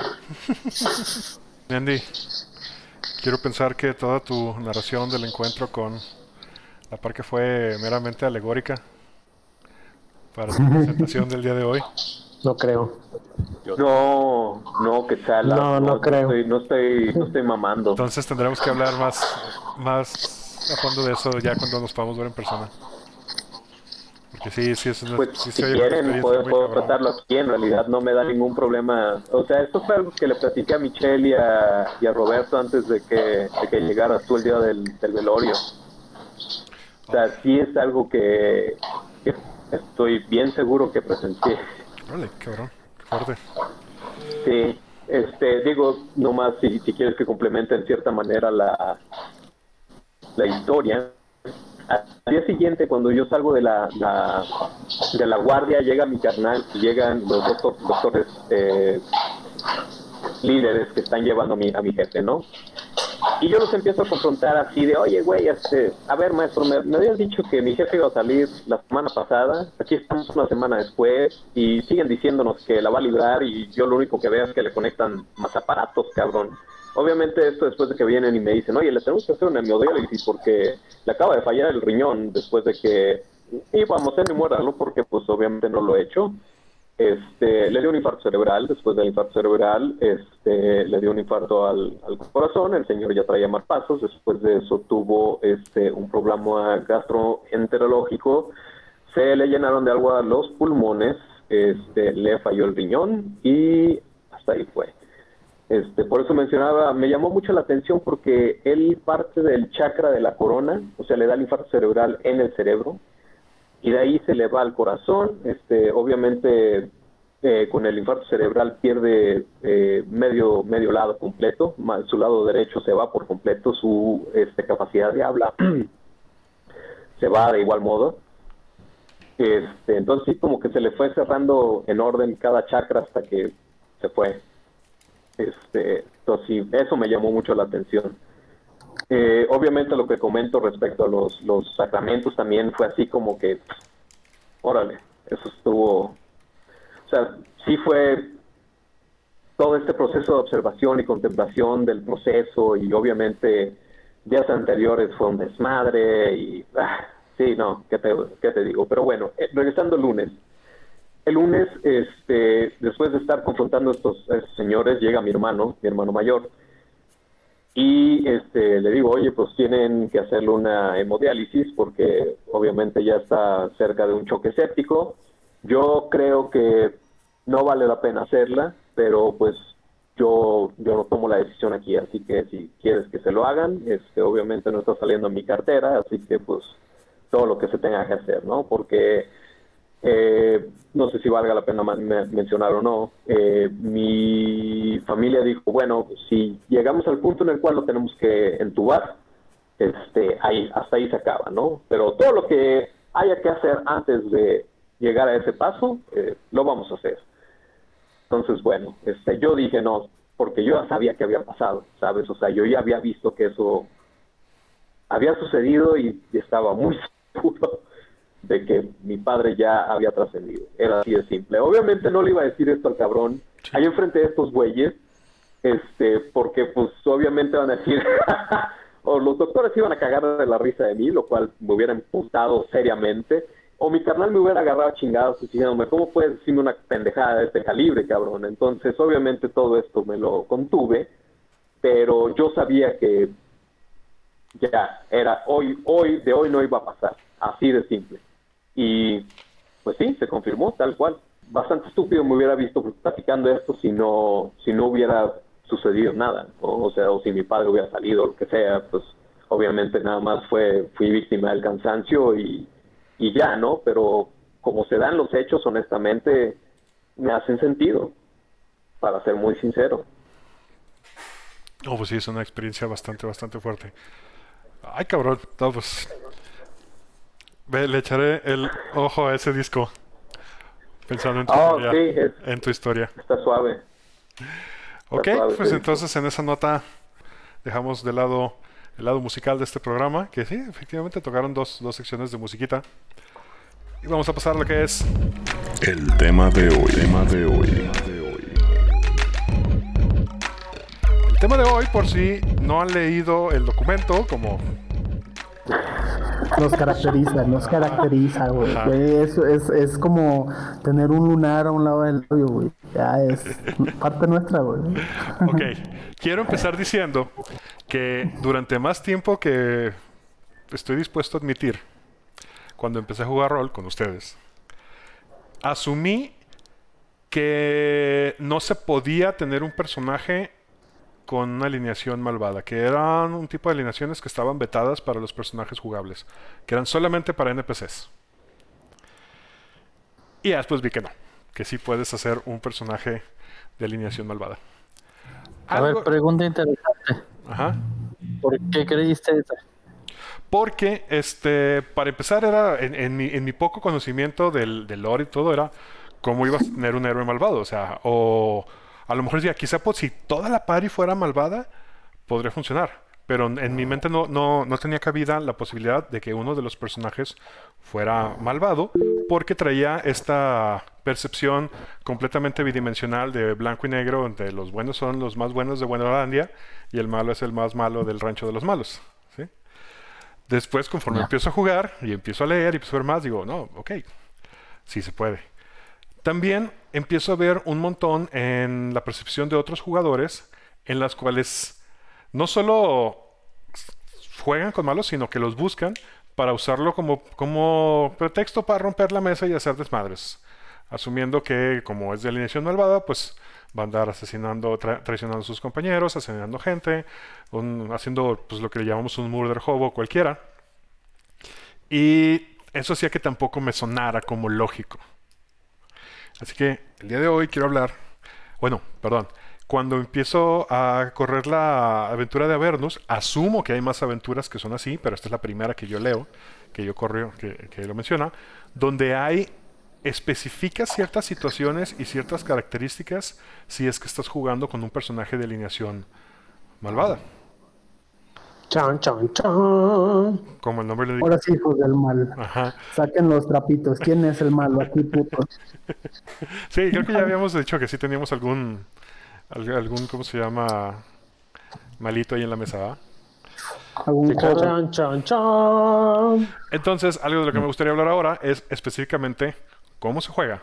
Andy, quiero pensar que toda tu narración del encuentro con la parque fue meramente alegórica para tu presentación del día de hoy. No creo. No, no, que sea No, no creo. Estoy, no, estoy, no estoy mamando. Entonces tendremos que hablar más, más a fondo de eso ya cuando nos podamos ver en persona. Porque sí, sí, es una, Pues sí si quieren, puedo, puedo tratarlo aquí. En realidad no me da ningún problema. O sea, esto fue algo que le platiqué a Michelle y a, y a Roberto antes de que, de que llegaras tú el día del, del velorio. O sea, sí es algo que, que estoy bien seguro que presencié. Órale, cabrón, fuerte. Sí, este, digo, nomás si, si quieres que complemente en cierta manera la, la historia. Al día siguiente, cuando yo salgo de la, la- de la guardia, llega mi carnal llegan los doctor- doctores eh, líderes que están llevando a mi, a mi jefe, ¿no? Y yo los empiezo a confrontar así de, oye, güey, este, a ver, maestro, me, me habías dicho que mi jefe iba a salir la semana pasada, aquí estamos una semana después y siguen diciéndonos que la va a librar y yo lo único que veo es que le conectan más aparatos, cabrón. obviamente esto después de que vienen y me dicen, oye, le tenemos que hacer una hemodiálisis porque le acaba de fallar el riñón después de que íbamos a enamorarlo porque pues obviamente no lo he hecho. Este, le dio un infarto cerebral, después del infarto cerebral, este, le dio un infarto al, corazón, el señor ya traía pasos después de eso tuvo este, un problema gastroenterológico, se le llenaron de agua los pulmones, este, le falló el riñón y hasta ahí fue. Este, por eso mencionaba, me llamó mucho la atención porque él parte del chakra de la corona, o sea, le da el infarto cerebral en el cerebro, y de ahí se le va al corazón, este, obviamente eh, con el infarto cerebral pierde eh, medio, medio lado completo, su lado derecho se va por completo, su este, capacidad de habla se va de igual modo. Este, entonces sí, como que se le fue cerrando en orden cada chakra hasta que se fue. Este, entonces eso me llamó mucho la atención. Eh, obviamente lo que comento respecto a los, los sacramentos también fue así como que, órale, eso estuvo, o sea, sí fue todo este proceso de observación y contemplación del proceso y obviamente días anteriores fue un desmadre y, ah, sí, no, ¿qué te, qué te digo? Pero bueno, eh, regresando el lunes. El lunes, este, después de estar confrontando a estos, a estos señores, llega mi hermano, mi hermano mayor, y este, le digo, oye, pues tienen que hacerle una hemodiálisis porque obviamente ya está cerca de un choque séptico. Yo creo que no vale la pena hacerla, pero pues yo, yo no tomo la decisión aquí, así que si quieres que se lo hagan, este, obviamente no está saliendo en mi cartera, así que pues todo lo que se tenga que hacer, ¿no? Porque eh, no sé si valga la pena mencionar o no, eh, mi familia dijo, bueno, si llegamos al punto en el cual lo tenemos que entubar, este, ahí, hasta ahí se acaba, ¿no? Pero todo lo que haya que hacer antes de llegar a ese paso, eh, lo vamos a hacer. Entonces, bueno, este, yo dije no, porque yo ya sabía que había pasado, ¿sabes? O sea, yo ya había visto que eso había sucedido y estaba muy seguro de que mi padre ya había trascendido. Era así de simple. Obviamente no le iba a decir esto al cabrón ahí enfrente de estos güeyes, este, porque pues obviamente van a decir, o los doctores iban a cagar de la risa de mí, lo cual me hubiera imputado seriamente, o mi carnal me hubiera agarrado chingados diciéndome, ¿cómo puedes decirme una pendejada de este calibre, cabrón? Entonces, obviamente todo esto me lo contuve, pero yo sabía que ya era hoy, hoy, de hoy no iba a pasar, así de simple. Y pues sí, se confirmó tal cual. Bastante estúpido me hubiera visto platicando esto si no, si no hubiera sucedido nada, o sea, o si mi padre hubiera salido, lo que sea, pues obviamente nada más fue, fui víctima del cansancio y, y ya, ¿no? Pero como se dan los hechos, honestamente, me hacen sentido, para ser muy sincero. Oh, pues sí, es una experiencia bastante, bastante fuerte. Ay, cabrón, no, pues le echaré el ojo a ese disco. Pensando en tu, oh, historia, en tu historia. Está suave. ok, pues entonces en esa nota dejamos de lado el lado musical de este programa. Que sí, efectivamente tocaron dos, dos secciones de musiquita. Y vamos a pasar a lo que es. El tema de hoy. Tema de hoy. El tema de hoy, por si no han leído el documento, como nos caracteriza, nos caracteriza, güey. Es, es, es, como tener un lunar a un lado del labio, güey. Ya es parte nuestra, güey. Ok, quiero empezar diciendo que durante más tiempo que estoy dispuesto a admitir, cuando empecé a jugar rol con ustedes, asumí que no se podía tener un personaje con una alineación malvada, que eran un tipo de alineaciones que estaban vetadas para los personajes jugables, que eran solamente para NPCs. Y después vi que no, que sí puedes hacer un personaje de alineación malvada. A ver, pregunta interesante. Ajá. ¿Por qué creíste eso? Porque, este, para empezar, era en, mi, poco conocimiento del, del lore y todo, era cómo ibas a tener un héroe malvado. O sea, o a lo mejor decía, quizá pues, si toda la party fuera malvada, podría funcionar. Pero en mi mente no, no, no tenía cabida la posibilidad de que uno de los personajes fuera malvado, porque traía esta percepción completamente bidimensional de blanco y negro, donde los buenos son los más buenos de Buenolandia y el malo es el más malo del rancho de los malos. ¿sí? Después, conforme empiezo a jugar y empiezo a leer y empiezo a ver más, digo, no, ok, sí se puede. También empiezo a ver un montón en la percepción de otros jugadores en las cuales no solo juegan con malos, sino que los buscan para usarlo como, como pretexto para romper la mesa y hacer desmadres. Asumiendo que, como es de alineación malvada, pues va a andar asesinando, traicionando a sus compañeros, asesinando gente, haciendo pues, lo que le llamamos un murder hobo cualquiera. Y eso hacía que tampoco me sonara como lógico. Así que el día de hoy quiero hablar, bueno, perdón, cuando empiezo a correr la aventura de Avernus, asumo que hay más aventuras que son así, pero esta es la primera que yo leo, que yo corro, que, lo menciona, donde hay especifica ciertas situaciones y ciertas características si es que estás jugando con un personaje de alineación malvada. Chan, chan, chan. Como el nombre le dice. Ahora sí, hijos del mal. Saquen los trapitos. ¿Quién es el malo aquí, puto? sí, creo que ya habíamos dicho que sí teníamos algún algún, ¿cómo se llama? Malito ahí en la mesa, Entonces, algo de lo que me gustaría hablar ahora es específicamente cómo se juega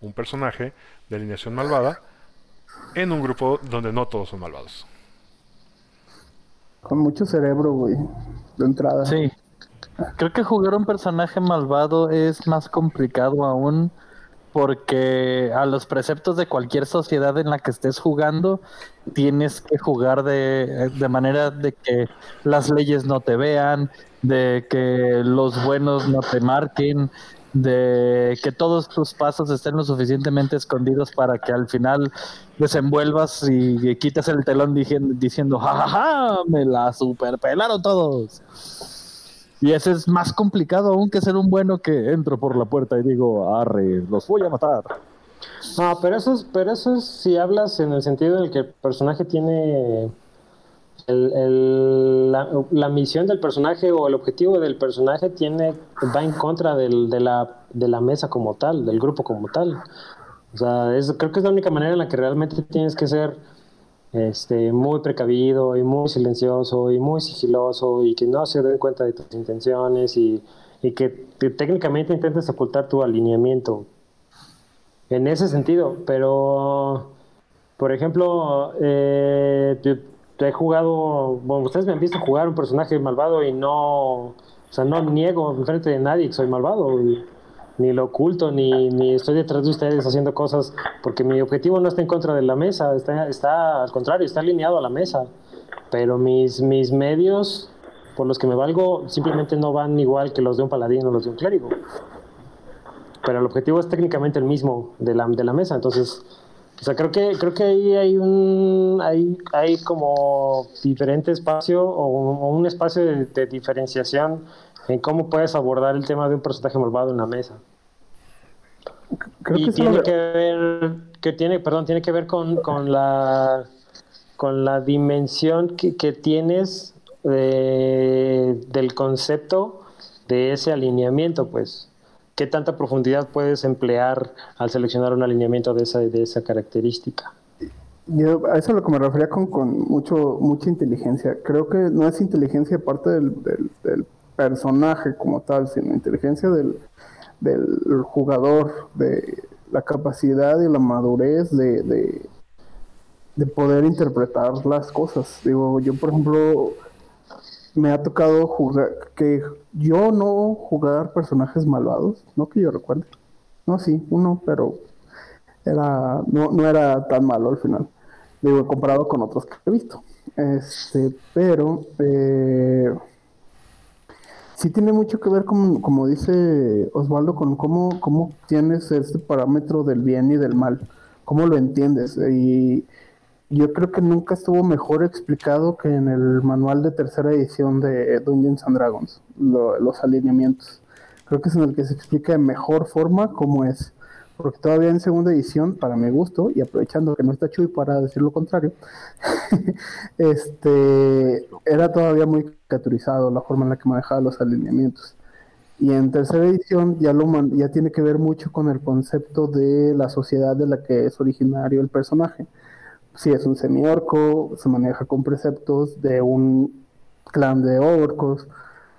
un personaje de alineación malvada en un grupo donde no todos son malvados. Con mucho cerebro, güey, de entrada. Sí. Creo que jugar un personaje malvado es más complicado aún porque a los preceptos de cualquier sociedad en la que estés jugando tienes que jugar de, manera de que las leyes no te vean, de que los buenos no te marquen, de que todos tus pasos estén lo suficientemente escondidos para que al final desenvuelvas y, quites el telón diciendo, diciendo ja, me la superpelaron todos. Y ese es más complicado aún que ser un bueno que entro por la puerta y digo, arre, los voy a matar. No, pero eso es, pero eso es si hablas en el sentido en el que el personaje tiene el, la, misión del personaje o el objetivo del personaje tiene va en contra del, de, la, de la mesa como tal, del grupo como tal. O sea, es, creo que es la única manera en la que realmente tienes que ser este, muy precavido y muy silencioso y muy sigiloso y que no se den cuenta de tus intenciones y, que, técnicamente intentes ocultar tu alineamiento. En ese sentido, pero, por ejemplo, eh, he jugado, bueno, ustedes me han visto jugar un personaje malvado y no, o sea, no niego enfrente de nadie que soy malvado ni lo oculto, ni, estoy detrás de ustedes haciendo cosas, porque mi objetivo no está en contra de la mesa, está, está al contrario, está alineado a la mesa. Pero mis, mis medios por los que me valgo simplemente no van igual que los de un paladín o los de un clérigo. Pero el objetivo es técnicamente el mismo de la, de la mesa, entonces... O sea, creo que, creo que ahí hay un, hay, hay como diferente espacio o un, espacio de, de, diferenciación en cómo puedes abordar el tema de un personaje malvado en la mesa y tiene que ver, que tiene, perdón, tiene que ver con, con la con la dimensión que, que tienes del concepto de ese alineamiento, pues. ¿Qué tanta profundidad puedes emplear al seleccionar un alineamiento de esa, de esa característica? Yo, a eso es lo que me refería con, con mucho, mucha inteligencia. Creo que no es inteligencia parte del, del personaje como tal, sino inteligencia del, del jugador, de la capacidad y la madurez de, de, poder interpretar las cosas. Digo, yo por ejemplo me ha tocado jugar, que yo no jugar personajes malvados, no que yo recuerde. No, sí, uno, pero era no, no era tan malo al final. Digo, comparado con otros que he visto. Este, pero eh, sí tiene mucho que ver, con, como dice Osvaldo, con cómo, cómo tienes este parámetro del bien y del mal, cómo lo entiendes. Y yo creo que nunca estuvo mejor explicado que en el manual de tercera edición de Dungeons and Dragons, los alineamientos. Creo que es en el que se explica de mejor forma cómo es porque todavía en segunda edición, para mi gusto, y aprovechando que no está Chuy para decir lo contrario, este era todavía muy caricaturizado la forma en la que manejaba los alineamientos. Y en tercera edición ya, lo ya tiene que ver mucho con el concepto de la sociedad de la que es originario el personaje. Si es un semi-orco, se maneja con preceptos de un clan de orcos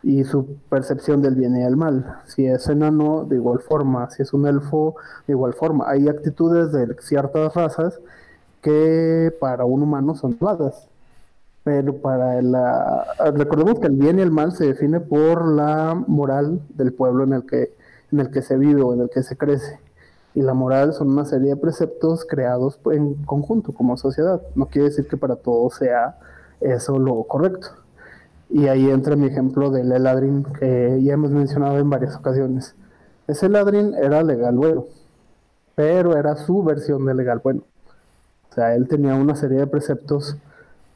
y su percepción del bien y el mal. Si es enano, de igual forma. Si es un elfo, de igual forma. Hay actitudes de ciertas razas que para un humano son malas. Pero para la... Recordemos que el bien y el mal se define por la moral del pueblo en el que, en el que se vive o en el que se crece. Y la moral son una serie de preceptos creados en conjunto como sociedad. No quiere decir que para todos sea eso lo correcto. Y ahí entra mi ejemplo del Eladrin, que ya hemos mencionado en varias ocasiones. Ese Eladrin era legal bueno, pero era su versión de legal bueno. O sea, él tenía una serie de preceptos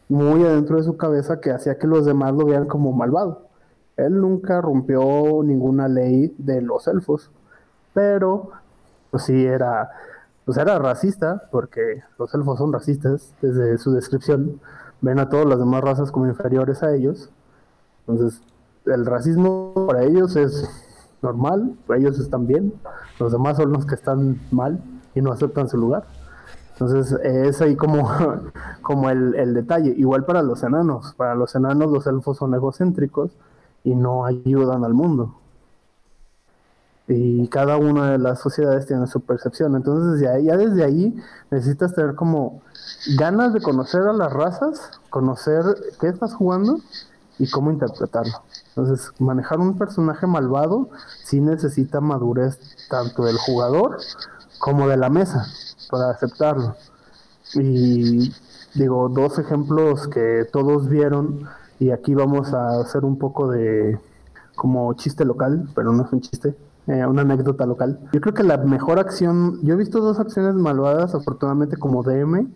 muy adentro de su cabeza que hacía que los demás lo vean como malvado. Él nunca rompió ninguna ley de los elfos, pero pues sí era, pues era racista, porque los elfos son racistas desde su descripción, ven a todas las demás razas como inferiores a ellos. Entonces, el racismo para ellos es normal, ellos están bien, los demás son los que están mal y no aceptan su lugar. Entonces es ahí como, como el, detalle. Igual para los enanos. Para los enanos los elfos son egocéntricos y no ayudan al mundo. Y cada una de las sociedades tiene su percepción. Entonces ya, ya desde ahí necesitas tener como ganas de conocer a las razas, conocer qué estás jugando y cómo interpretarlo. Entonces manejar un personaje malvado sí necesita madurez tanto del jugador como de la mesa para aceptarlo. Y digo, dos ejemplos que todos vieron y aquí vamos a hacer un poco de como chiste local, pero no es un chiste, eh, una anécdota local. Yo creo que la mejor acción, yo he visto dos acciones malvadas, afortunadamente como DM,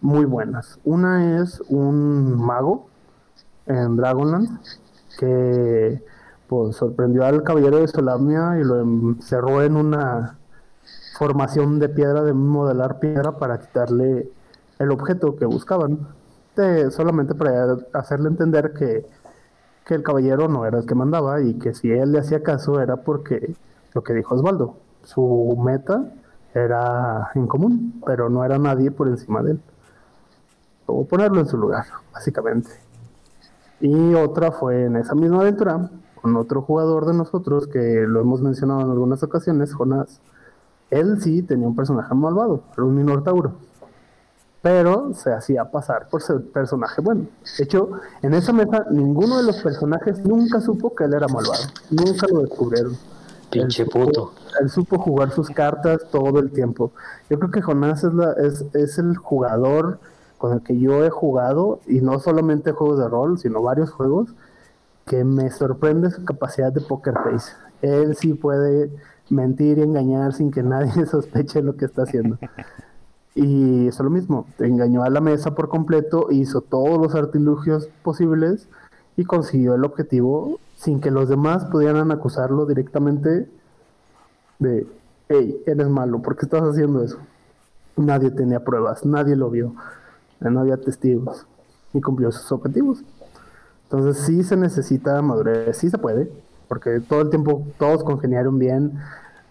muy buenas. Una es un mago en Dragonland que pues sorprendió al caballero de Solamnia y lo encerró en una formación de piedra, de modelar piedra para quitarle el objeto que buscaban. solamente para hacerle entender que, que el caballero no era el que mandaba y que si él le hacía caso era porque lo que dijo Osvaldo, su meta era en común, pero no era nadie por encima de él. O ponerlo en su lugar, básicamente. Y otra fue en esa misma aventura, con otro jugador de nosotros que lo hemos mencionado en algunas ocasiones, Jonás él sí tenía un personaje malvado, era un Minotauro. Pero se hacía pasar por ser personaje bueno. De hecho, en esa mesa ninguno de los personajes nunca supo que él era malvado. Nunca lo descubrieron. Pinche puto. Él supo jugar sus cartas todo el tiempo. Yo creo que Jonás es, la, es, es el jugador con el que yo he jugado, y no solamente juegos de rol, sino varios juegos, que me sorprende su capacidad de poker face. Él sí puede mentir y engañar sin que nadie sospeche lo que está haciendo. Y eso es lo mismo, engañó a la mesa por completo, hizo todos los artilugios posibles y consiguió el objetivo sin que los demás pudieran acusarlo directamente de, hey, eres malo, ¿por qué estás haciendo eso? Nadie tenía pruebas, nadie lo vio, no había testigos y cumplió sus objetivos. Entonces sí se necesita madurez, sí se puede, porque todo el tiempo todos congeniaron bien.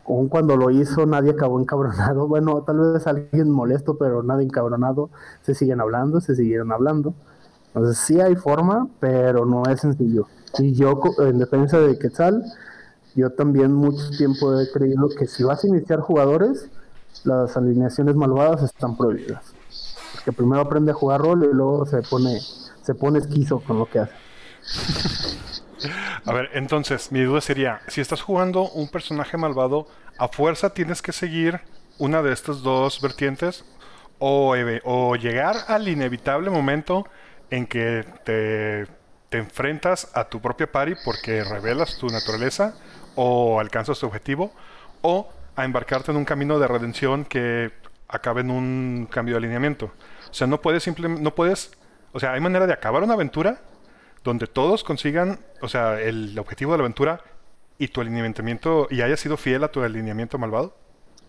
Aún cuando lo hizo, nadie acabó encabronado. Bueno, tal vez alguien molesto, pero nadie encabronado. Se siguen hablando, se siguieron hablando. Entonces, sí hay forma, pero no es sencillo. Y yo, en defensa de Quetzal, yo también mucho tiempo he creído que si vas a iniciar jugadores, las alineaciones malvadas están prohibidas. Porque primero aprende a jugar rol y luego se pone, se pone esquizo con lo que hace. A ver, entonces, mi duda sería, si estás jugando un personaje malvado, ¿a fuerza tienes que seguir una de estas dos vertientes? O, o llegar al inevitable momento en que te, te, enfrentas a tu propia party porque revelas tu naturaleza o alcanzas tu objetivo, o a embarcarte en un camino de redención que acabe en un cambio de alineamiento. O sea, no puedes simplemente, no puedes, o sea, hay manera de acabar una aventura donde todos consigan, o sea, el objetivo de la aventura y tu alineamiento y haya sido fiel a tu alineamiento malvado?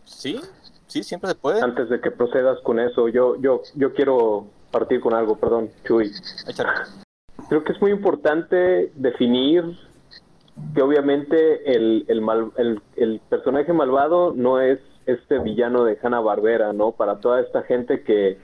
Sí, sí, siempre se puede. Antes de que procedas con eso, yo, yo, yo quiero partir con algo, perdón, Chuy. Creo que es muy importante definir que obviamente el, el, mal, el, el personaje malvado no es este villano de Hanna Barbera, ¿no? Para toda esta gente que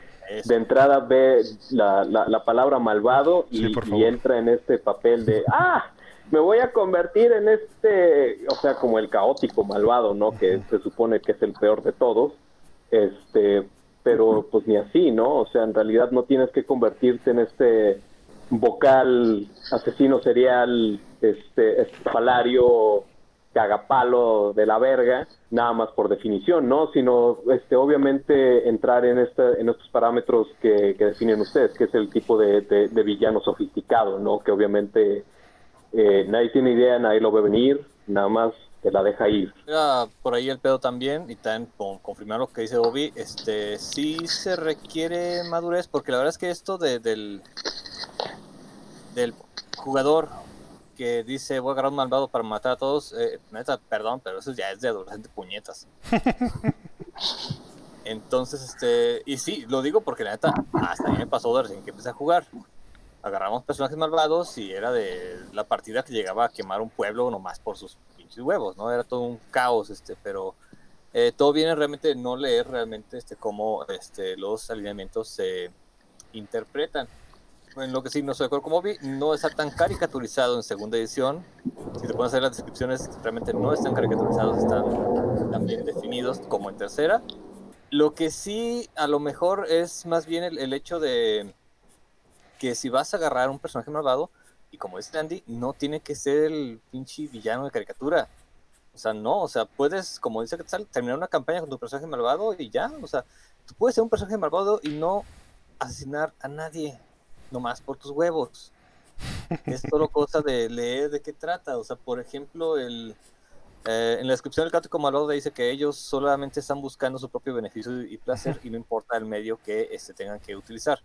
de entrada ve la, la, la palabra malvado y, Sí, entra en este papel de ¡Ah! Me voy a convertir en este, o sea, como el caótico malvado, ¿no? Que se supone que es el peor de todos. Este, pero pues ni así, ¿no? O sea, en realidad no tienes que convertirte en este vocal asesino serial, este, espalario, cagapalo de la verga, nada más por definición, ¿no? Sino, este, obviamente entrar en este, en estos parámetros que, que definen ustedes, que es el tipo de, de- villano sofisticado, ¿no? Que obviamente eh, nadie tiene idea, nadie lo ve venir, nada más te la deja ir. Era por ahí el pedo también, y también con confirmar lo que dice Bobby, este sí se requiere madurez, porque la verdad es que esto de- del, del jugador que dice voy a agarrar un malvado para matar a todos, eh, neta, perdón, pero eso ya es de adolescente puñetas. Entonces, este, y sí, lo digo porque la neta, hasta a mí me pasó de recién que empecé a jugar. Agarramos personajes malvados y era de la partida que llegaba a quemar un pueblo nomás por sus pinches huevos, ¿no? Era todo un caos, este, pero eh, todo viene realmente de no leer realmente este, cómo este, los alineamientos se interpretan. En lo que sí no estoy de acuerdo con Bobby, no está tan caricaturizado en segunda edición. Si te pones a ver las descripciones, realmente no están caricaturizados, están tan bien definidos como en tercera. Lo que sí, a lo mejor es más bien el, el hecho de que si vas a agarrar un personaje malvado, y como dice Andy, no tiene que ser el pinche villano de caricatura. O sea, no, o sea, puedes, como dice Quetzal, terminar una campaña con tu personaje malvado y ya. O sea, tú puedes ser un personaje malvado y no asesinar a nadie, nomás por tus huevos. Es solo cosa de leer de qué trata. O sea, por ejemplo, el, eh, en la descripción del cático malvado dice que ellos solamente están buscando su propio beneficio y placer y no importa el medio que este, tengan que utilizar.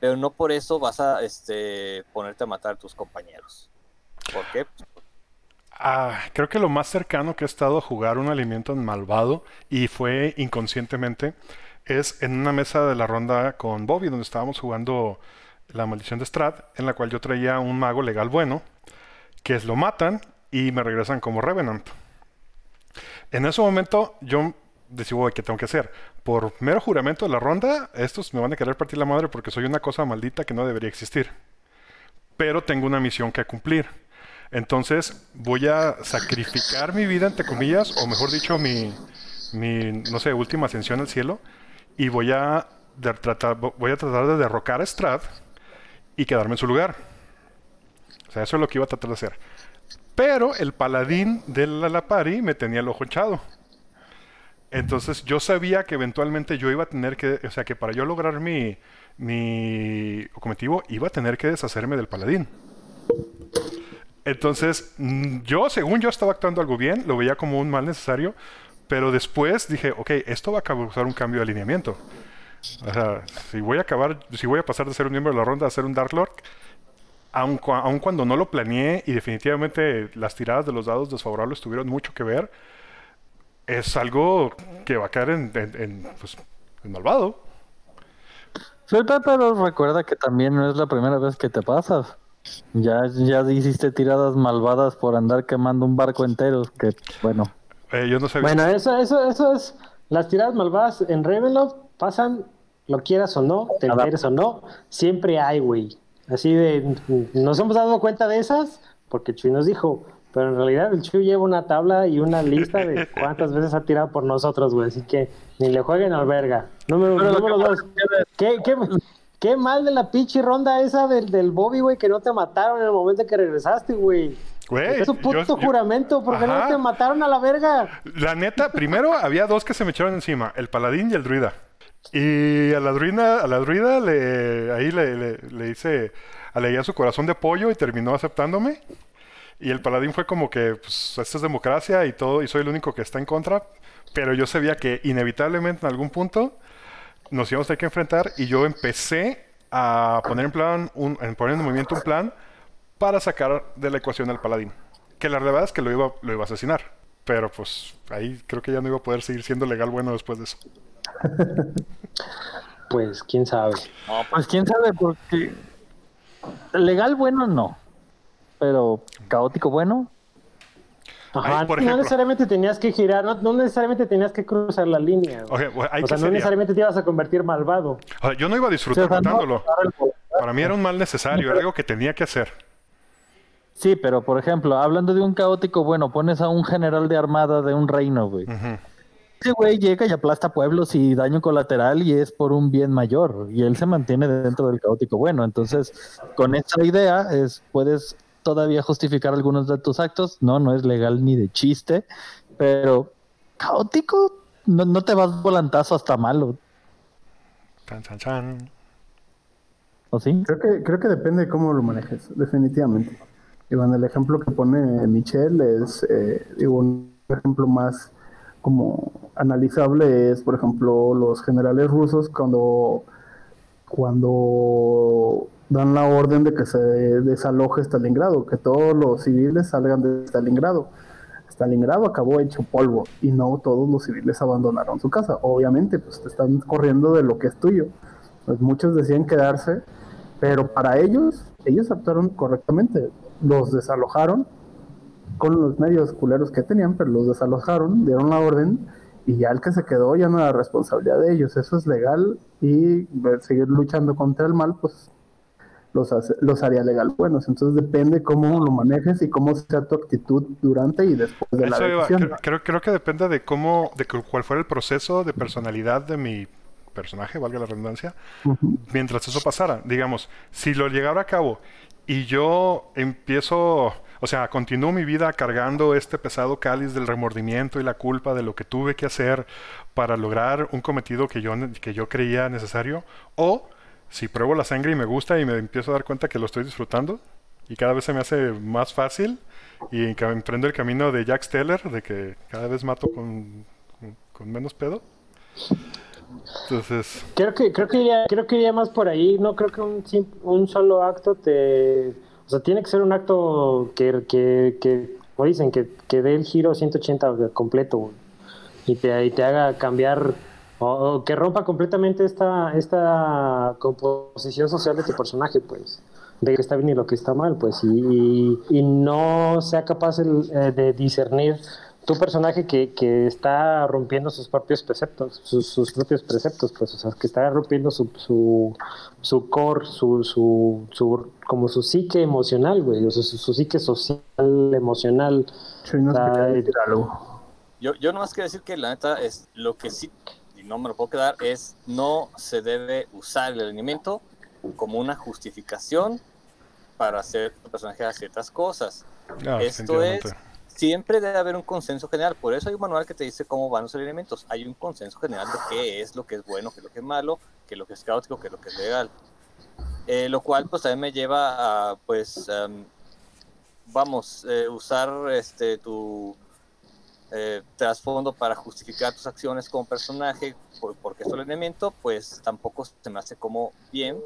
Pero no por eso vas a este, ponerte a matar a tus compañeros. ¿Por qué? Ah, creo que lo más cercano que he estado a jugar un alimento malvado y fue inconscientemente es en una mesa de la ronda con Bobby donde estábamos jugando la maldición de Strad en la cual yo traía un mago legal bueno que es lo matan y me regresan como Revenant. En ese momento yo "Uy, ¿qué tengo que hacer? Por mero juramento de la ronda, estos me van a querer partir la madre porque soy una cosa maldita que no debería existir. Pero tengo una misión que cumplir. Entonces voy a sacrificar mi vida, entre comillas, o mejor dicho, mi, mi no sé, última ascensión al cielo, y voy a, tratar, voy a tratar de derrocar a Strad y quedarme en su lugar. O sea, eso es lo que iba a tratar de hacer. Pero el paladín de la Lapari me tenía el ojo echado. Entonces yo sabía que eventualmente yo iba a tener que, o sea, que para yo lograr mi, mi objetivo iba a tener que deshacerme del paladín. Entonces, mm, yo, según yo estaba actuando algo bien, lo veía como un mal necesario, pero después dije, ok, esto va a causar un cambio de alineamiento. O sea, si voy a acabar, si voy a pasar de ser un miembro de la ronda a ser un Dark Lord, aun, aun cuando no lo planeé y definitivamente las tiradas de los dados desfavorables tuvieron mucho que ver, es algo que va a caer pues, en malvado. Sí, pero recuerda que también no es la primera vez que te pasas. Ya, ya hiciste tiradas malvadas por andar quemando un barco entero. Que bueno, Eh, yo no sabía. Bueno, eso, eso, eso es. Las tiradas malvadas en Ravenloft pasan, lo quieras o no, te enteres o no, siempre hay, güey. Así de. Nos hemos dado cuenta de esas porque Chuy nos dijo. Pero en realidad el Chuy lleva una tabla y una lista de cuántas veces ha tirado por nosotros, güey. Así que ni le jueguen al verga. Número, Pero número que dos. ¿Qué, qué, qué mal de la pinche ronda esa del, del Bobby, güey, que no te mataron en el momento que regresaste, güey. Güey, Es un puto yo- juramento, ¿por qué no te mataron a la verga? La neta, primero había dos que se me echaron encima, el paladín y el druida. Y a la druida, a la druida le, ahí le, le, le hice, alegué su corazón de pollo y terminó aceptándome. Y el paladín fue como que, pues, esta es democracia y todo, y soy el único que está en contra. Pero yo sabía que inevitablemente en algún punto nos íbamos a tener que enfrentar y yo empecé a poner en plan, un, en poner en movimiento un plan para sacar de la ecuación al paladín. Que la verdad es que lo iba, lo iba a asesinar. Pero pues ahí creo que ya no iba a poder seguir siendo legal bueno después de eso. Pues quién sabe. no, pues, pues quién sabe, porque legal bueno no. pero caótico bueno. Ajá, Ahí, por no necesariamente tenías que girar, no, no necesariamente tenías que cruzar la línea. o sea, no sería? necesariamente te ibas a convertir malvado. O sea, yo no iba a disfrutar o sea, no- matándolo. Para mí era un mal necesario, era algo que tenía que hacer. Sí, pero por ejemplo, hablando de un caótico bueno, pones a un general de armada de un reino, güey. Ese güey llega y aplasta pueblos y daño colateral y es por un bien mayor. Y él se mantiene dentro del caótico bueno. Entonces, con esa idea, es, puedes todavía justificar algunos de tus actos. No, no es legal ni de chiste. Pero caótico, no, no te vas volantazo hasta malo. Chan, chan, chan. ¿O sí? Creo que, creo que depende de cómo lo manejes, definitivamente. El ejemplo que pone Michelle es, eh, digo, un ejemplo más como analizable es, por ejemplo, los generales rusos cuando, cuando dan la orden de que se desaloje Stalingrado, que todos los civiles salgan de Stalingrado. Stalingrado acabó hecho polvo y no todos los civiles abandonaron su casa. Obviamente, pues te están corriendo de lo que es tuyo. Pues muchos decían quedarse, pero para ellos, ellos actuaron correctamente. Los desalojaron con los medios culeros que tenían, pero los desalojaron, dieron la orden y ya el que se quedó ya no era responsabilidad de ellos. Eso es legal y seguir luchando contra el mal, pues los, hace- los haría legal buenos. Entonces depende cómo lo manejes y cómo sea tu actitud durante y después de la Eso decisión. creo, creo, creo que depende de cómo, de cu- cuál fuera el proceso de personalidad de mi personaje, valga la redundancia, mientras eso pasara. Digamos, si lo llegara a cabo y yo empiezo, o sea, continúo mi vida cargando este pesado cáliz del remordimiento y la culpa de lo que tuve que hacer para lograr un cometido que yo, que yo creía necesario, o si pruebo la sangre y me gusta y me empiezo a dar cuenta que lo estoy disfrutando y cada vez se me hace más fácil y emprendo el camino de Jack Steller, de que cada vez mato con- con menos pedo. Creo que, creo que iría, creo que iría más por ahí. No creo que un, solo acto te. O sea, tiene que ser un acto que, que, que como dicen, que, que dé el giro 180 completo. Y te, y te haga cambiar. O, que rompa completamente esta, esta composición social de tu personaje, pues. De lo que está bien y lo que está mal, pues. Y, y, no sea capaz eh, de discernir tu personaje que, que está rompiendo sus propios preceptos, sus, sus propios preceptos, pues, o sea, que está rompiendo su, su, su core, su, su, su, como su psique emocional, güey, o sea, su, su psique social, emocional. Nos Ay. quería decir algo. Yo, yo nomás quiero decir que la neta es lo que sí, y no me lo puedo quedar, es no se debe usar el alimento como una justificación para hacer personaje a ciertas cosas. ah, Esto es. Siempre debe haber un consenso general, por eso hay un manual que te dice cómo van los elementos, hay un consenso general de qué es lo que es bueno, qué es lo que es malo, qué es lo que es caótico, qué es lo que es legal. Eh, lo cual pues también me lleva a pues am, vamos eh, usar este tu eh, trasfondo para justificar tus acciones como personaje por, porque es el elemento pues tampoco se me hace como bien.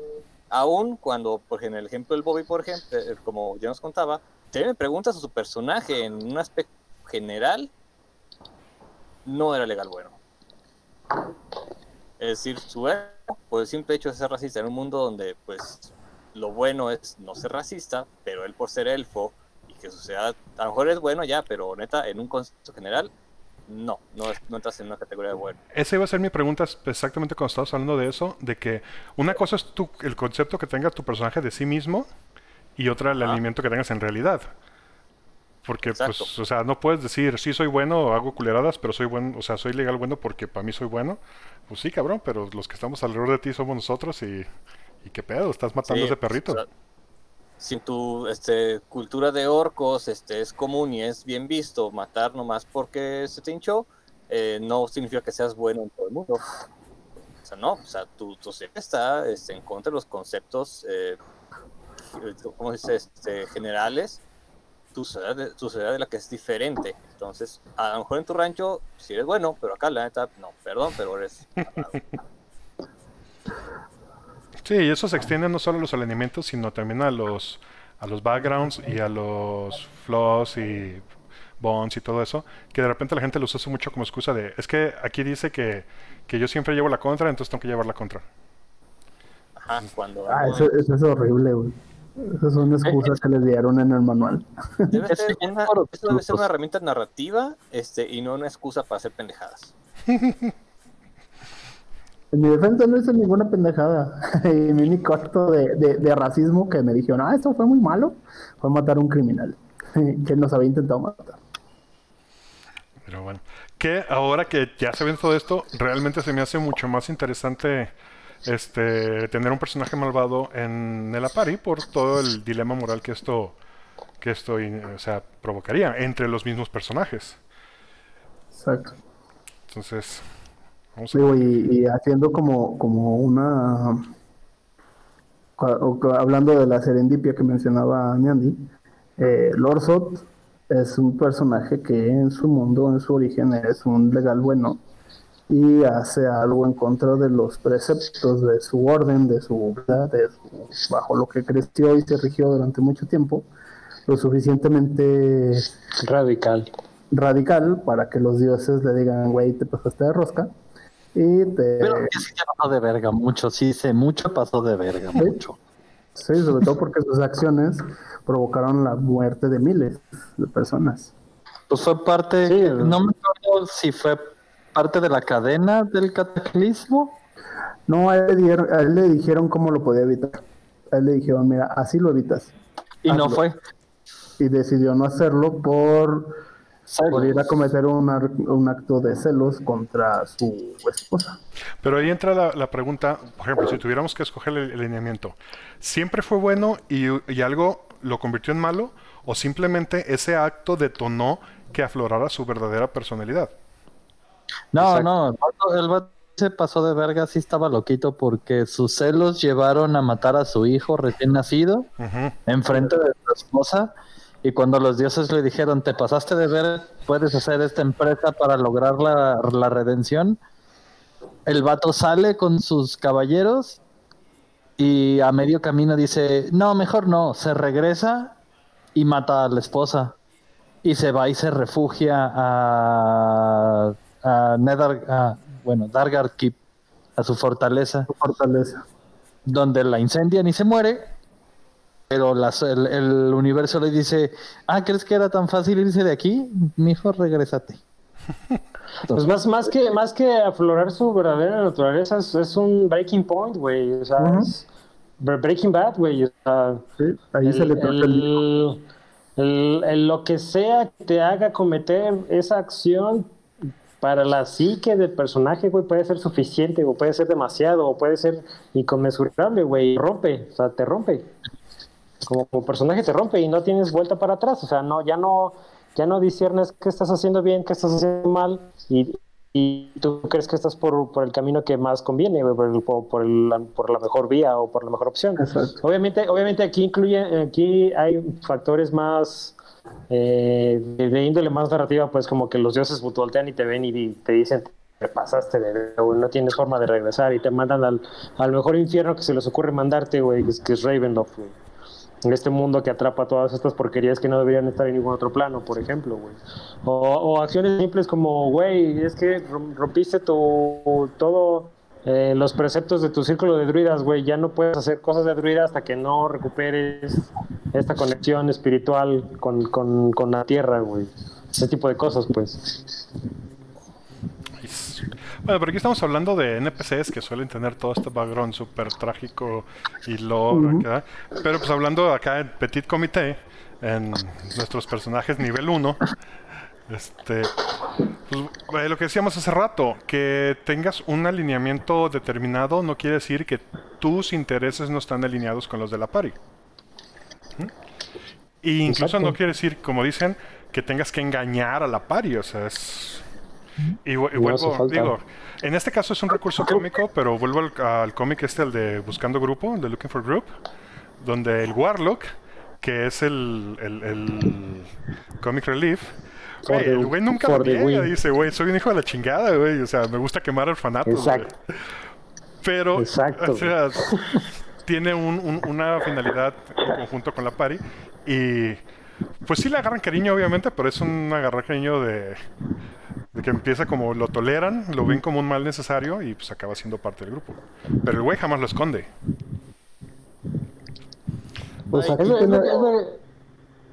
Aún cuando por ejemplo el ejemplo del Bobby por ejemplo eh, como ya nos contaba te me preguntas a su personaje en un aspecto general no era legal bueno. Es decir su ego por el simple hecho de ser racista en un mundo donde pues lo bueno es no ser racista pero él por ser elfo y que su sociedad a lo mejor es bueno ya pero neta en un concepto general no no, es- no entras en una categoría de bueno. Esa iba a ser mi pregunta exactamente cuando estabas hablando de eso, de que una cosa es tu, el concepto que tenga tu personaje de sí mismo y otra el alimento que tengas en realidad. Porque, Exacto. pues, o sea, no puedes decir, sí soy bueno, hago culeradas, pero soy bueno, o sea, soy legal bueno porque para mí soy bueno. Pues sí, cabrón, pero los que estamos alrededor de ti somos nosotros y, y qué pedo, estás matando a Sí, ese perrito. o sea, si tu este, cultura de orcos este, es común y es bien visto matar nomás porque se te hinchó, eh, no significa que seas bueno en todo el mundo. O sea, no, o sea, tu tu está este, en contra de los conceptos, eh, ¿cómo se dice? Este, generales, tu sociedad, de, tu sociedad de la que es diferente. Entonces, a lo mejor en tu rancho si eres bueno, pero acá la neta, no, perdón, pero eres... Sí, y eso se extiende no solo a los alineamientos, sino también a los, a los backgrounds y a los flaws y bonds y todo eso, que de repente la gente los usa mucho como excusa de, es que aquí dice que, que yo siempre llevo la contra, entonces tengo que llevar la contra. Ajá, cuando... Ah, eso, eso es horrible, güey. Esas son excusas que les dieron en el manual. Debe ser una, esto debe ser una herramienta narrativa este, y no una excusa para hacer pendejadas. En mi defensa no hice ninguna pendejada. y mi único acto de, de, de, racismo que me dijeron, ah, esto fue muy malo, fue matar a un criminal que nos había intentado matar. Pero bueno, que ahora que ya se ven todo esto, realmente se me hace mucho más interesante este tener un personaje malvado en el Apari por todo el dilema moral que esto que esto o sea, provocaría entre los mismos personajes. Exacto. Entonces, vamos a y, y, haciendo como, como una hablando de la serendipia que mencionaba Niandi, eh, Lorsot es un personaje que en su mundo, en su origen, es un legal bueno y hace algo en contra de los preceptos de su orden, de su vida, de bajo lo que creció y se rigió durante mucho tiempo, lo suficientemente radical. Radical para que los dioses le digan, güey, te pasaste de rosca. Y te... Pero sí pasó de verga mucho, sí sé, mucho pasó de verga, mucho. Sí, sobre todo porque sus acciones provocaron la muerte de miles de personas. Pues fue parte, no me acuerdo si fue parte de la cadena del cataclismo. No, a él, le dijeron cómo lo podía evitar. A él le dijeron, mira, así lo evitas. Y no fue. Y decidió no hacerlo por, por ir a cometer un, un, acto de celos contra su esposa. Pero ahí entra la, la pregunta, por ejemplo, si tuviéramos que escoger el, el lineamiento, ¿siempre fue bueno y, y algo lo convirtió en malo o simplemente ese acto detonó que aflorara su verdadera personalidad. No, no, el vato, se pasó de verga, sí estaba loquito porque sus celos llevaron a matar a su hijo recién nacido en frente de su esposa y cuando los dioses le dijeron, te pasaste de ver, puedes hacer esta empresa para lograr la, la redención, el vato sale con sus caballeros y a medio camino dice, no, mejor no, se regresa y mata a la esposa. Y se va y se refugia a, a Nether, bueno, Dargar Keep, a su fortaleza. Su fortaleza. Donde la incendian y se muere. Pero el, el, universo le dice, ah, ¿crees que era tan fácil irse de aquí? Mijo, regrésate. Pues más, más, que, más que aflorar su verdadera naturaleza, es, un breaking point, güey. O sea, es Breaking Bad, güey. O sea, sí, ahí se le el, el, lo que sea que te haga cometer esa acción para la psique del personaje, güey, puede ser suficiente, o puede ser demasiado, o puede ser inconmensurable, güey. Rompe, o sea, te rompe. Como, como personaje te rompe y no tienes vuelta para atrás. O sea, no, ya no ya no discernes qué estás haciendo bien, qué estás haciendo mal y, y tú crees que estás por, por, el camino que más conviene, por, el, por, el, por, la mejor vía o por la mejor opción. Obviamente, obviamente aquí incluye, aquí hay factores más eh, de, índole más narrativa, pues como que los dioses voltean y te ven y te dicen te pasaste de no tienes forma de regresar y te mandan al, al mejor infierno que se les ocurre mandarte, güey, que es, que es Ravenloft, güey en este mundo que atrapa todas estas porquerías que no deberían estar en ningún otro plano, por ejemplo, güey. O, acciones simples como, güey, es que rompiste tu, todo eh, los preceptos de tu círculo de druidas, güey, ya no puedes hacer cosas de druida hasta que no recuperes esta conexión espiritual con, con, con la tierra, güey. Ese tipo de cosas, pues. Bueno, pero aquí estamos hablando de NPCs que suelen tener todo este background súper trágico y lo... Pero pues hablando acá en Petit Comité, en nuestros personajes nivel 1, este, pues, eh, lo que decíamos hace rato, que tengas un alineamiento determinado no quiere decir que tus intereses no están alineados con los de la pari. Y incluso no quiere decir, como dicen, que tengas que engañar a la pari, o sea, es y, vuelvo, digo, en este caso es un recurso cómico, pero vuelvo al, cómic este, el de Buscando Grupo, el de Looking for Group, donde el Warlock, que es el, el, el Comic Relief, el güey nunca lo niega, dice, güey, soy un hijo de la chingada, güey, o sea, me gusta quemar orfanatos, Exacto. Pero, Exacto, o sea, tiene un, una finalidad en conjunto con la pari y pues sí le agarran cariño, obviamente, pero es un agarrar cariño de, de que empieza como lo toleran, lo ven como un mal necesario y pues acaba siendo parte del grupo. Pero el güey jamás lo esconde. Pues es, es,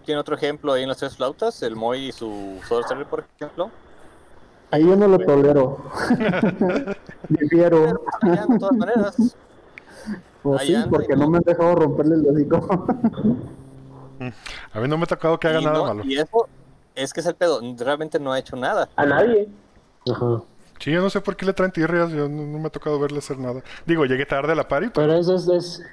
¿Tiene otro ejemplo ahí en las tres flautas? ¿El Moy y su Sorcerer, por ejemplo? Ahí yo no lo tolero. Difiero. De todas maneras. Pues sí, porque no me han dejado romperle el hocico. A mí no me ha tocado que haga nada malo. Y eso es que es el pedo. Realmente no ha hecho nada. A nadie. Ajá. Sí, yo no sé por qué le traen tirrias. Yo no, me ha tocado verle hacer nada. Digo, llegué tarde a la party. Pero, pero eso es, es,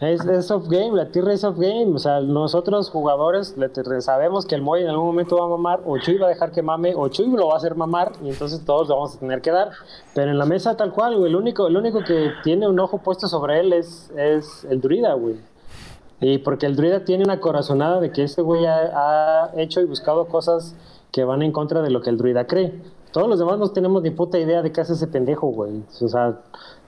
es, es off game, la tierra es off game. O sea, nosotros jugadores le, sabemos que el Moy en algún momento va a mamar, o Chuy va a dejar que mame, o Chuy lo va a hacer mamar, y entonces todos lo vamos a tener que dar. Pero en la mesa tal cual, güey, el único, el único que tiene un ojo puesto sobre él es, es el druida, güey. Y porque el druida tiene una corazonada de que este güey ha, ha hecho y buscado cosas que van en contra de lo que el druida cree. Todos los demás no tenemos ni puta idea de qué hace ese pendejo, güey. O sea,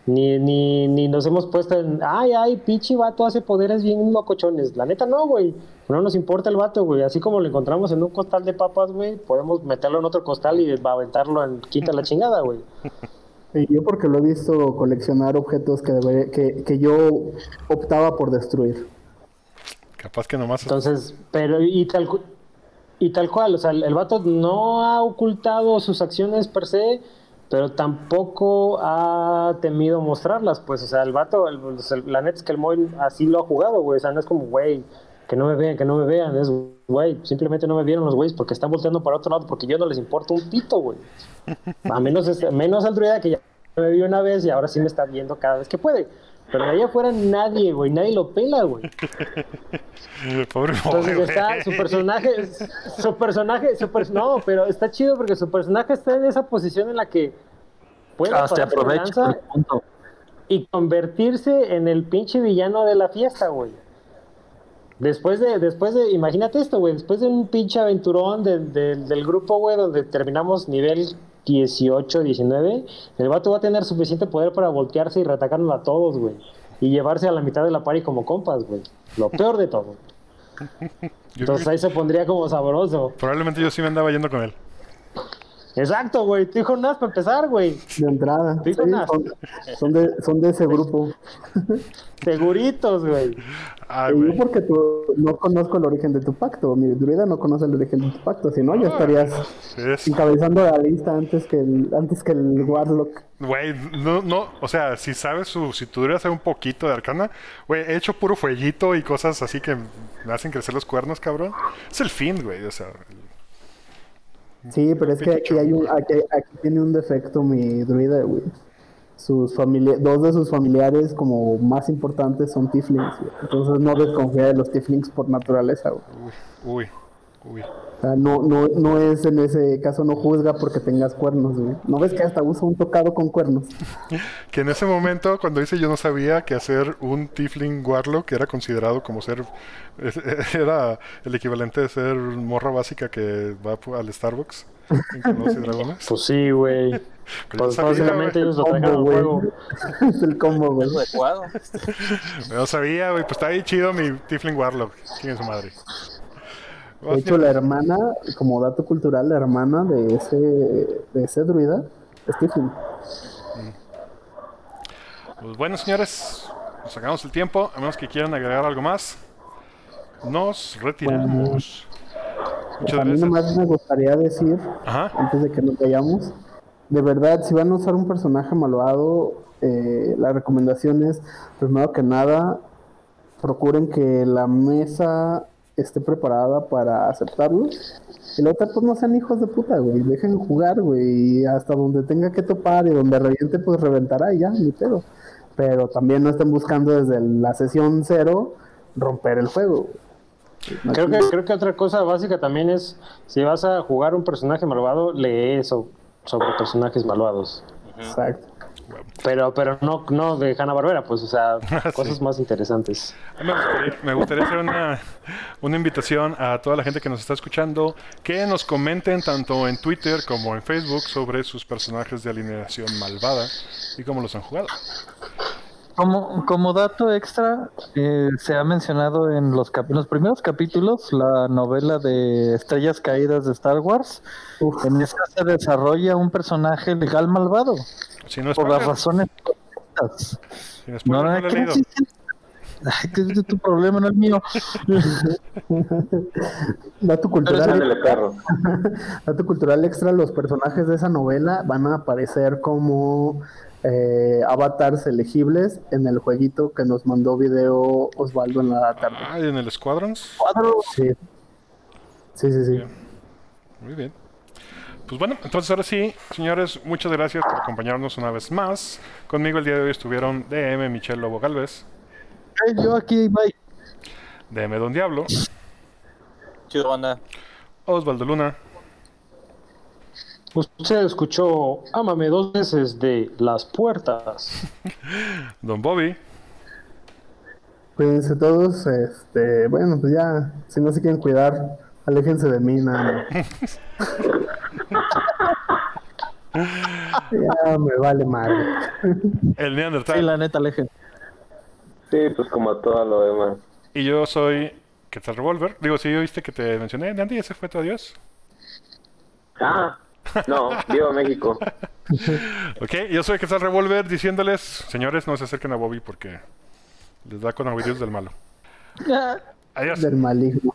ni, ni, ni nos hemos puesto en, ay, ay, pinche vato hace poderes bien locochones. La neta no, güey. No nos importa el vato, güey. Así como lo encontramos en un costal de papas, güey, podemos meterlo en otro costal y aventarlo en quinta la chingada, güey. Y yo porque lo he visto coleccionar objetos que, que, que yo optaba por destruir. Capaz que nomás... Entonces, pero y tal, y tal cual, o sea, el, el vato no ha ocultado sus acciones per se, pero tampoco ha temido mostrarlas, pues, o sea, el vato, el, la neta es que el Moy así lo ha jugado, güey, o sea, no es como, güey, que no me vean, que no me vean, es, güey, simplemente no me vieron los güeyes porque están volteando para otro lado, porque yo no les importa un pito, güey. A menos, menos al druida que ya me vio una vez y ahora sí me está viendo cada vez que puede. Pero de ahí afuera nadie, güey, nadie lo pela, güey. Pobre Entonces está, su personaje, su personaje, su no, pero está chido porque su personaje está en esa posición en la que puede Hasta aprovecha y convertirse en el pinche villano de la fiesta, güey. Después de, después de, imagínate esto, güey, después de un pinche aventurón del grupo, güey, donde terminamos nivel 18, 19, el vato va a tener suficiente poder para voltearse y reatacarnos a todos, güey. Y llevarse a la mitad de la pari como compas, güey. Lo peor de todo. Entonces ahí se pondría como sabroso. Probablemente yo sí me andaba yendo con él. Exacto, güey. Tu hijo Nas para empezar, güey. De entrada. Sí, son, de, son de ese grupo. Seguritos, güey. yo porque tú, no conozco el origen de tu pacto. Mi druida no conoce el origen de tu pacto. Si no, ya estarías encabezando la lista antes que el, antes que el Warlock. Güey, no, no, o sea, si sabes su, si tu druida sabe un poquito de arcana, güey, he hecho puro fueguito y cosas así que me hacen crecer los cuernos, cabrón. Es el fin, güey, o sea, Sí, pero es que aquí, hay un, aquí, aquí tiene un defecto mi druida, güey. Sus dos de sus familiares como más importantes son tieflings, entonces no desconfía de los tieflings por naturaleza. Güey. Uy, uy, uy no, no, no es en ese caso, no juzga porque tengas cuernos, güey. ¿No ves que hasta usa un tocado con cuernos? que en ese momento, cuando hice yo no sabía que hacer un Tiefling Warlock era considerado como ser... Era el equivalente de ser morra básica que va al Starbucks Dragones. Pues sí, güey. Pues básicamente ellos lo trajeron al juego. es el combo, güey. No sabía, güey. Pues está ahí chido mi Tiefling Warlock. ¿Quién es su madre? De hecho, la hermana, como dato cultural, la hermana de ese, de ese druida es Tiffany. Pues bueno, señores, nos sacamos el tiempo, a menos que quieran agregar algo más. Nos retiramos. a mí nomás me gustaría decir, antes de que nos vayamos, de verdad, si van a usar un personaje malvado, eh, la recomendación es, primero que nada, procuren que la mesa esté preparada para aceptarlo. Y la otra, pues no sean hijos de puta, güey. Dejen jugar, güey. Y hasta donde tenga que topar y donde reviente, pues reventará y ya, ni pedo. Pero también no estén buscando desde la sesión cero romper el juego. Creo que, creo que otra cosa básica también es, si vas a jugar un personaje malvado, lee sobre personajes malvados. Exacto. Pero, pero no, no de Hanna Barbera, pues, o sea, cosas más interesantes. Me gustaría, hacer una, una invitación a toda la gente que nos está escuchando que nos comenten tanto en Twitter como en Facebook sobre sus personajes de alineación malvada y cómo los han jugado. Como, como dato extra, eh, se ha mencionado en los, los primeros capítulos la novela de Estrellas Caídas de Star Wars. En esta se desarrolla un personaje legal malvado. Por las razones no, no, Ay, que es tu problema, no el mío. Dato cultural, dato cultural extra, los personajes de esa novela van a aparecer como eh, avatars elegibles en el jueguito que nos mandó video Osvaldo en la tarde. Ah, ¿y en el Squadrons? Sí. Sí, sí, sí. Bien. Muy bien. Pues bueno, entonces ahora sí, señores, muchas gracias por acompañarnos una vez más. Conmigo el día de hoy estuvieron DM Michelle Lobo Galvez, Ay, yo aquí, bye. DM Don Diablo, Chido, banda. Osvaldo Luna, Usted escuchó Ámame dos veces de Las Puertas. Don Bobby, Cuídense todos. Este, bueno, pues ya, si no se quieren cuidar, aléjense de mí, nada más. ya me vale madre. el Neandertal. Sí, la neta, alejen. Sí, pues como todo lo demás. Y yo soy Quetzal Revolver. Digo, si oíste que te mencioné, Andy, ese fue tu adiós. Ah, no, viva México. Ok, yo soy Quetzal Revolver diciéndoles, señores, no se acerquen a Bobby porque les da con del malo. Adiós. Del maligno.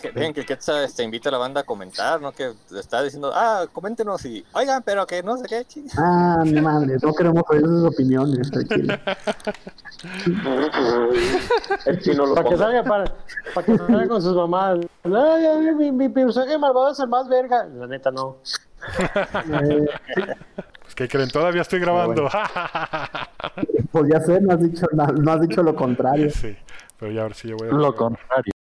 Que ven que Quetzal este, invita a la banda a comentar, ¿no? Que está diciendo, ah, coméntenos y, oigan, pero que no sé qué, ching". Ah, mi madre, no queremos oír sus opiniones, tranquilo. El chino lo Para que salga, para, para que salga con sus mamás. Ay, ay, mi, mi personaje malvado es el más verga. La neta, no. Eh, Pues que creen, todavía estoy grabando. pues ya sé, no has dicho, no has dicho lo contrario. sí, pero ya ahora sí yo voy a... Lo contrario.